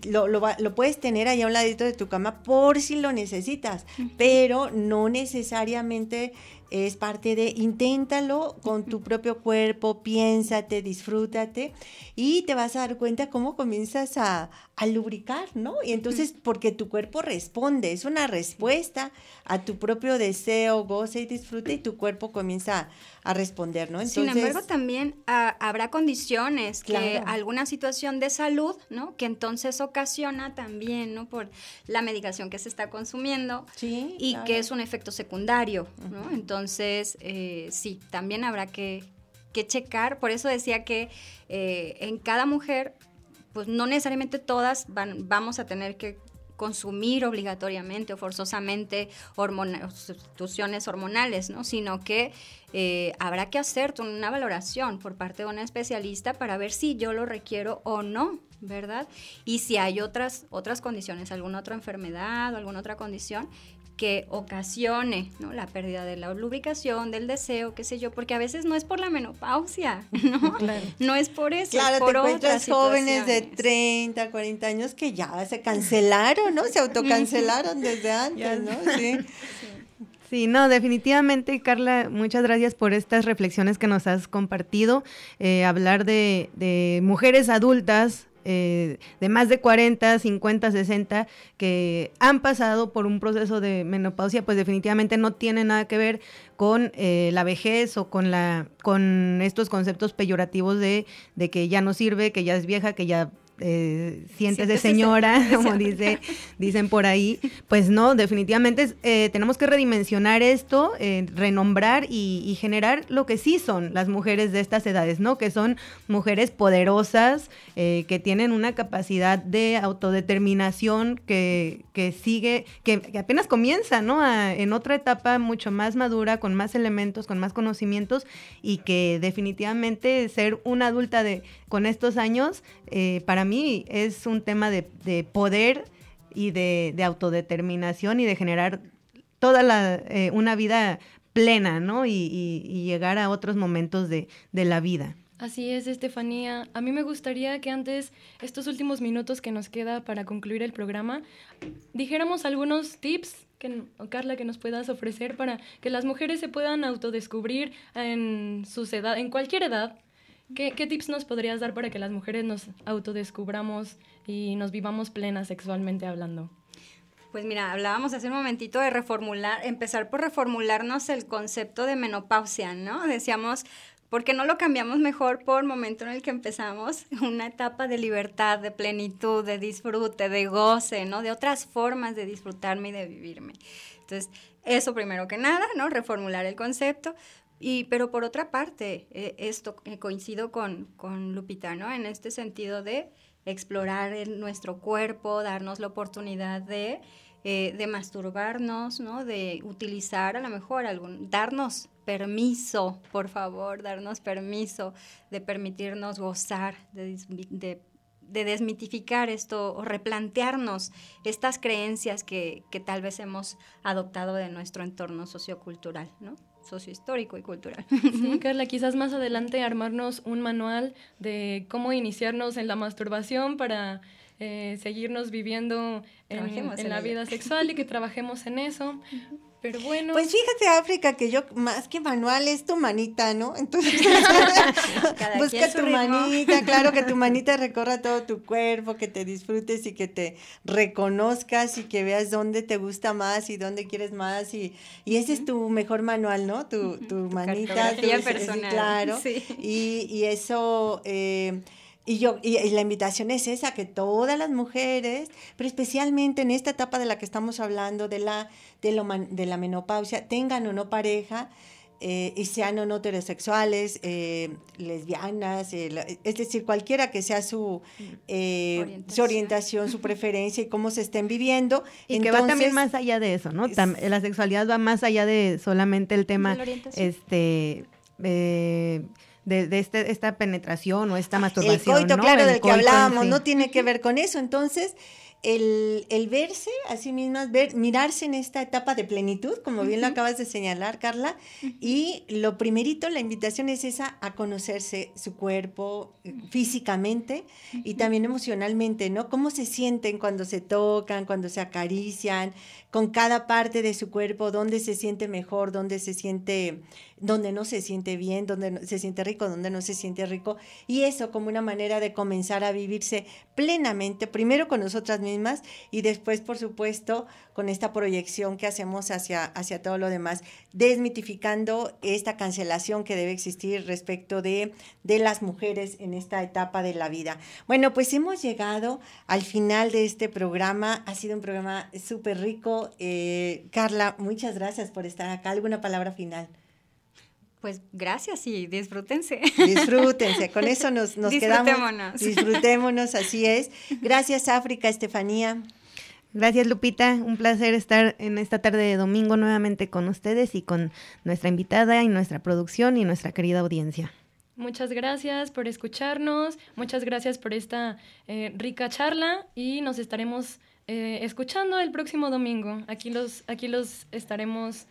lo, lo, lo, puedes tener ahí a un ladito de tu cama por si lo necesitas, pero no necesariamente es parte de inténtalo con tu propio cuerpo, piénsate, disfrútate y te vas a dar cuenta cómo comienzas a, a lubricar, ¿no? Y entonces, porque tu cuerpo responde, es una respuesta a tu propio deseo, goce y disfrute y tu cuerpo comienza a, responder, ¿no? Sin embargo, también ah, habrá condiciones, que alguna situación de salud, ¿no? Que entonces ocasiona también, ¿no? Por la medicación que se está consumiendo y que es un efecto secundario, ¿no? Entonces, eh, sí, también habrá que, que checar, por eso decía que eh, en cada mujer pues no necesariamente todas van, vamos a tener que consumir obligatoriamente o forzosamente sustituciones hormonales, ¿no? Sino que eh, habrá que hacer una valoración por parte de un especialista para ver si yo lo requiero o no, ¿verdad? Y si hay otras, otras condiciones, alguna otra enfermedad o alguna otra condición que ocasione ¿no? la pérdida de la lubricación, del deseo, qué sé yo, porque a veces no es por la menopausia, ¿no? No es por eso, claro, es por te encuentras jóvenes de 30, 40 años que ya se cancelaron, ¿no? Se autocancelaron desde antes, ¿no? Sí. Sí, no, definitivamente, Carla, muchas gracias por estas reflexiones que nos has compartido. Eh, hablar de, de mujeres adultas, eh, de más de 40, 50, 60 que han pasado por un proceso de menopausia, pues definitivamente no tiene nada que ver con eh, la vejez o con, la, con estos conceptos peyorativos de, de que ya no sirve, que ya es vieja, que ya eh, siéntese señora, como dice, dicen por ahí. Pues no, definitivamente eh, tenemos que redimensionar esto, eh, renombrar y, generar lo que sí son las mujeres de estas edades, ¿no? Que son mujeres poderosas, eh, que tienen una capacidad de autodeterminación que, que sigue, que, apenas comienza, ¿no? en otra etapa mucho más madura, con más elementos, con más conocimientos y que definitivamente ser una adulta de, con estos años, para mí es un tema de, poder y de, autodeterminación y de generar toda la, eh, una vida plena, ¿no? Y, llegar a otros momentos de, la vida. Así es, Estefanía. A mí me gustaría que antes, estos últimos minutos que nos queda para concluir el programa, dijéramos algunos tips que, Carla, que nos puedas ofrecer para que las mujeres se puedan autodescubrir en su edad, en cualquier edad, ¿Qué, tips nos podrías dar para que las mujeres nos autodescubramos y nos vivamos plenas sexualmente hablando? Pues mira, hablábamos hace un momentito de reformular, empezar por reformularnos el concepto de menopausia, ¿no? Decíamos, ¿por qué no lo cambiamos mejor por momento en el que empezamos una etapa de libertad, de plenitud, de disfrute, de goce, ¿no? De otras formas de disfrutarme y de vivirme. Entonces, eso primero que nada, ¿no? Reformular el concepto. Y, pero por otra parte, eh, esto eh, coincido con, con Lupita, ¿no? En este sentido de explorar nuestro cuerpo, darnos la oportunidad de, eh, masturbarnos, ¿no? De utilizar a lo mejor algún, darnos permiso, por favor, darnos permiso de permitirnos gozar, de, de, de desmitificar esto o replantearnos estas creencias que, que tal vez hemos adoptado de nuestro entorno sociocultural, ¿no? Sociohistórico y cultural. Sí, Carla, quizás más adelante armarnos un manual de cómo iniciarnos en la masturbación para eh, seguirnos viviendo en, la vida sexual y que trabajemos en eso. Pero bueno. Pues fíjate, África, que yo, más que manual, es tu manita, ¿no? Entonces, busca tu manita, claro, que tu manita recorra todo tu cuerpo, que te disfrutes y que te reconozcas y que veas dónde te gusta más y dónde quieres más. Y, y ese es tu mejor manual, ¿no? Tu, tu manita. Tu, personal. claro. Sí. Y, y eso. Eh, y, yo, y, la invitación es esa, que todas las mujeres, pero especialmente en esta etapa de la que estamos hablando, de la, de, lo, de la menopausia, tengan o no pareja, eh, y sean o no heterosexuales, eh, lesbianas, eh, es decir, cualquiera que sea su, orientación. su orientación, su preferencia y cómo se estén viviendo. Y que va también más allá de eso, ¿no? la sexualidad va más allá de solamente el tema, este de, este, esta penetración o esta masturbación. El coito, claro, del que hablábamos, no tiene que ver con eso. Entonces, el, el, verse a sí mismas, ver, mirarse en esta etapa de plenitud, como bien lo acabas de señalar, Carla, y lo primerito, la invitación es esa, a conocerse su cuerpo eh, físicamente y también emocionalmente, ¿no? Cómo se sienten cuando se tocan, cuando se acarician, con cada parte de su cuerpo, dónde se siente mejor, dónde se siente donde no se siente bien, donde se siente rico, donde no se siente rico. Y eso como una manera de comenzar a vivirse plenamente, primero con nosotras mismas y después, por supuesto, con esta proyección que hacemos hacia, hacia todo lo demás, desmitificando esta cancelación que debe existir respecto de, de las mujeres en esta etapa de la vida. Bueno, pues hemos llegado al final de este programa. Ha sido un programa súper rico. Eh, Carla, muchas gracias por estar acá. ¿Alguna palabra final? Pues gracias y disfrútense. Disfrútense, con eso nos, nos quedamos. Disfrutémonos, así es. Gracias, África, Estefanía. Gracias, Lupita. Un placer estar en esta tarde de domingo nuevamente con ustedes y con nuestra invitada y nuestra producción y nuestra querida audiencia. Muchas gracias por escucharnos, muchas gracias por esta eh, rica charla y nos estaremos eh, escuchando el próximo domingo. Aquí los, aquí los estaremos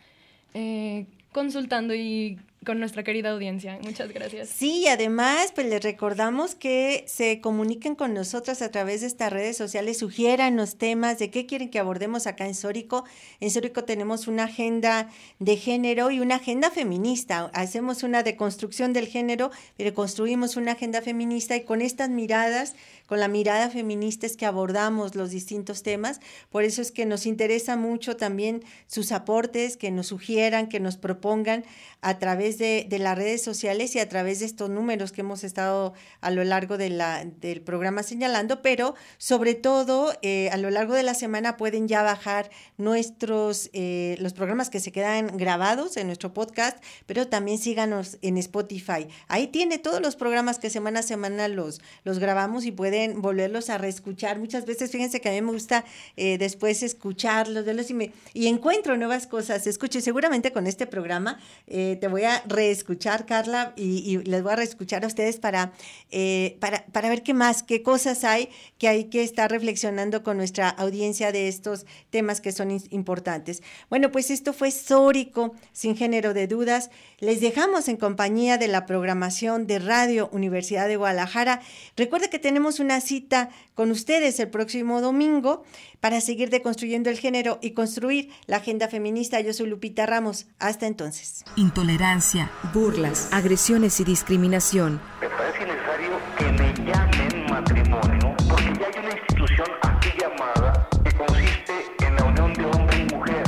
eh, consultando y con nuestra querida audiencia. Muchas gracias. Sí, y además, pues les recordamos que se comuniquen con nosotros a través de estas redes sociales, sugieran los temas de qué quieren que abordemos acá en Sórico. En Sórico tenemos una agenda de género y una agenda feminista. Hacemos una deconstrucción del género, pero construimos una agenda feminista y con estas miradas con la mirada feminista es que abordamos los distintos temas. Por eso es que nos interesa mucho también sus aportes, que nos sugieran, que nos propongan a través de, las redes sociales y a través de estos números que hemos estado a lo largo de la, del programa señalando, pero sobre todo eh, a lo largo de la semana pueden ya bajar nuestros, eh, los programas que se quedan grabados en nuestro podcast, pero también síganos en Spotify. Ahí tiene todos los programas que semana a semana los, los grabamos y pueden volverlos a reescuchar. Muchas veces, fíjense que a mí me gusta eh, después escucharlos, verlos y, me, y encuentro nuevas cosas. Escucho, seguramente con este programa eh, te voy a reescuchar, Carla, y, les voy a reescuchar a ustedes para, eh, para, para ver qué más, qué cosas hay que hay que estar reflexionando con nuestra audiencia de estos temas que son importantes. Bueno, pues esto fue Sórico, sin género de dudas. Les dejamos en compañía de la programación de Radio Universidad de Guadalajara. Recuerda que tenemos una cita con ustedes el próximo domingo para seguir deconstruyendo el género y construir la agenda feminista. Yo soy Lupita Ramos. Hasta entonces. Intolerancia, burlas, agresiones y discriminación. Me parece necesario que me llamen matrimonio porque ya hay una institución aquí llamada que consiste en la unión de hombre y mujer.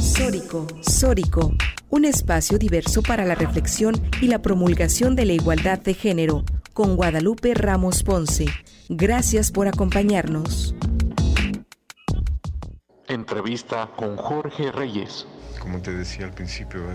Sórico, Sórico, un espacio diverso para la reflexión y la promulgación de la igualdad de género, con Guadalupe Ramos Ponce. Gracias por acompañarnos. Entrevista con Jorge Reyes. Como te decía al principio,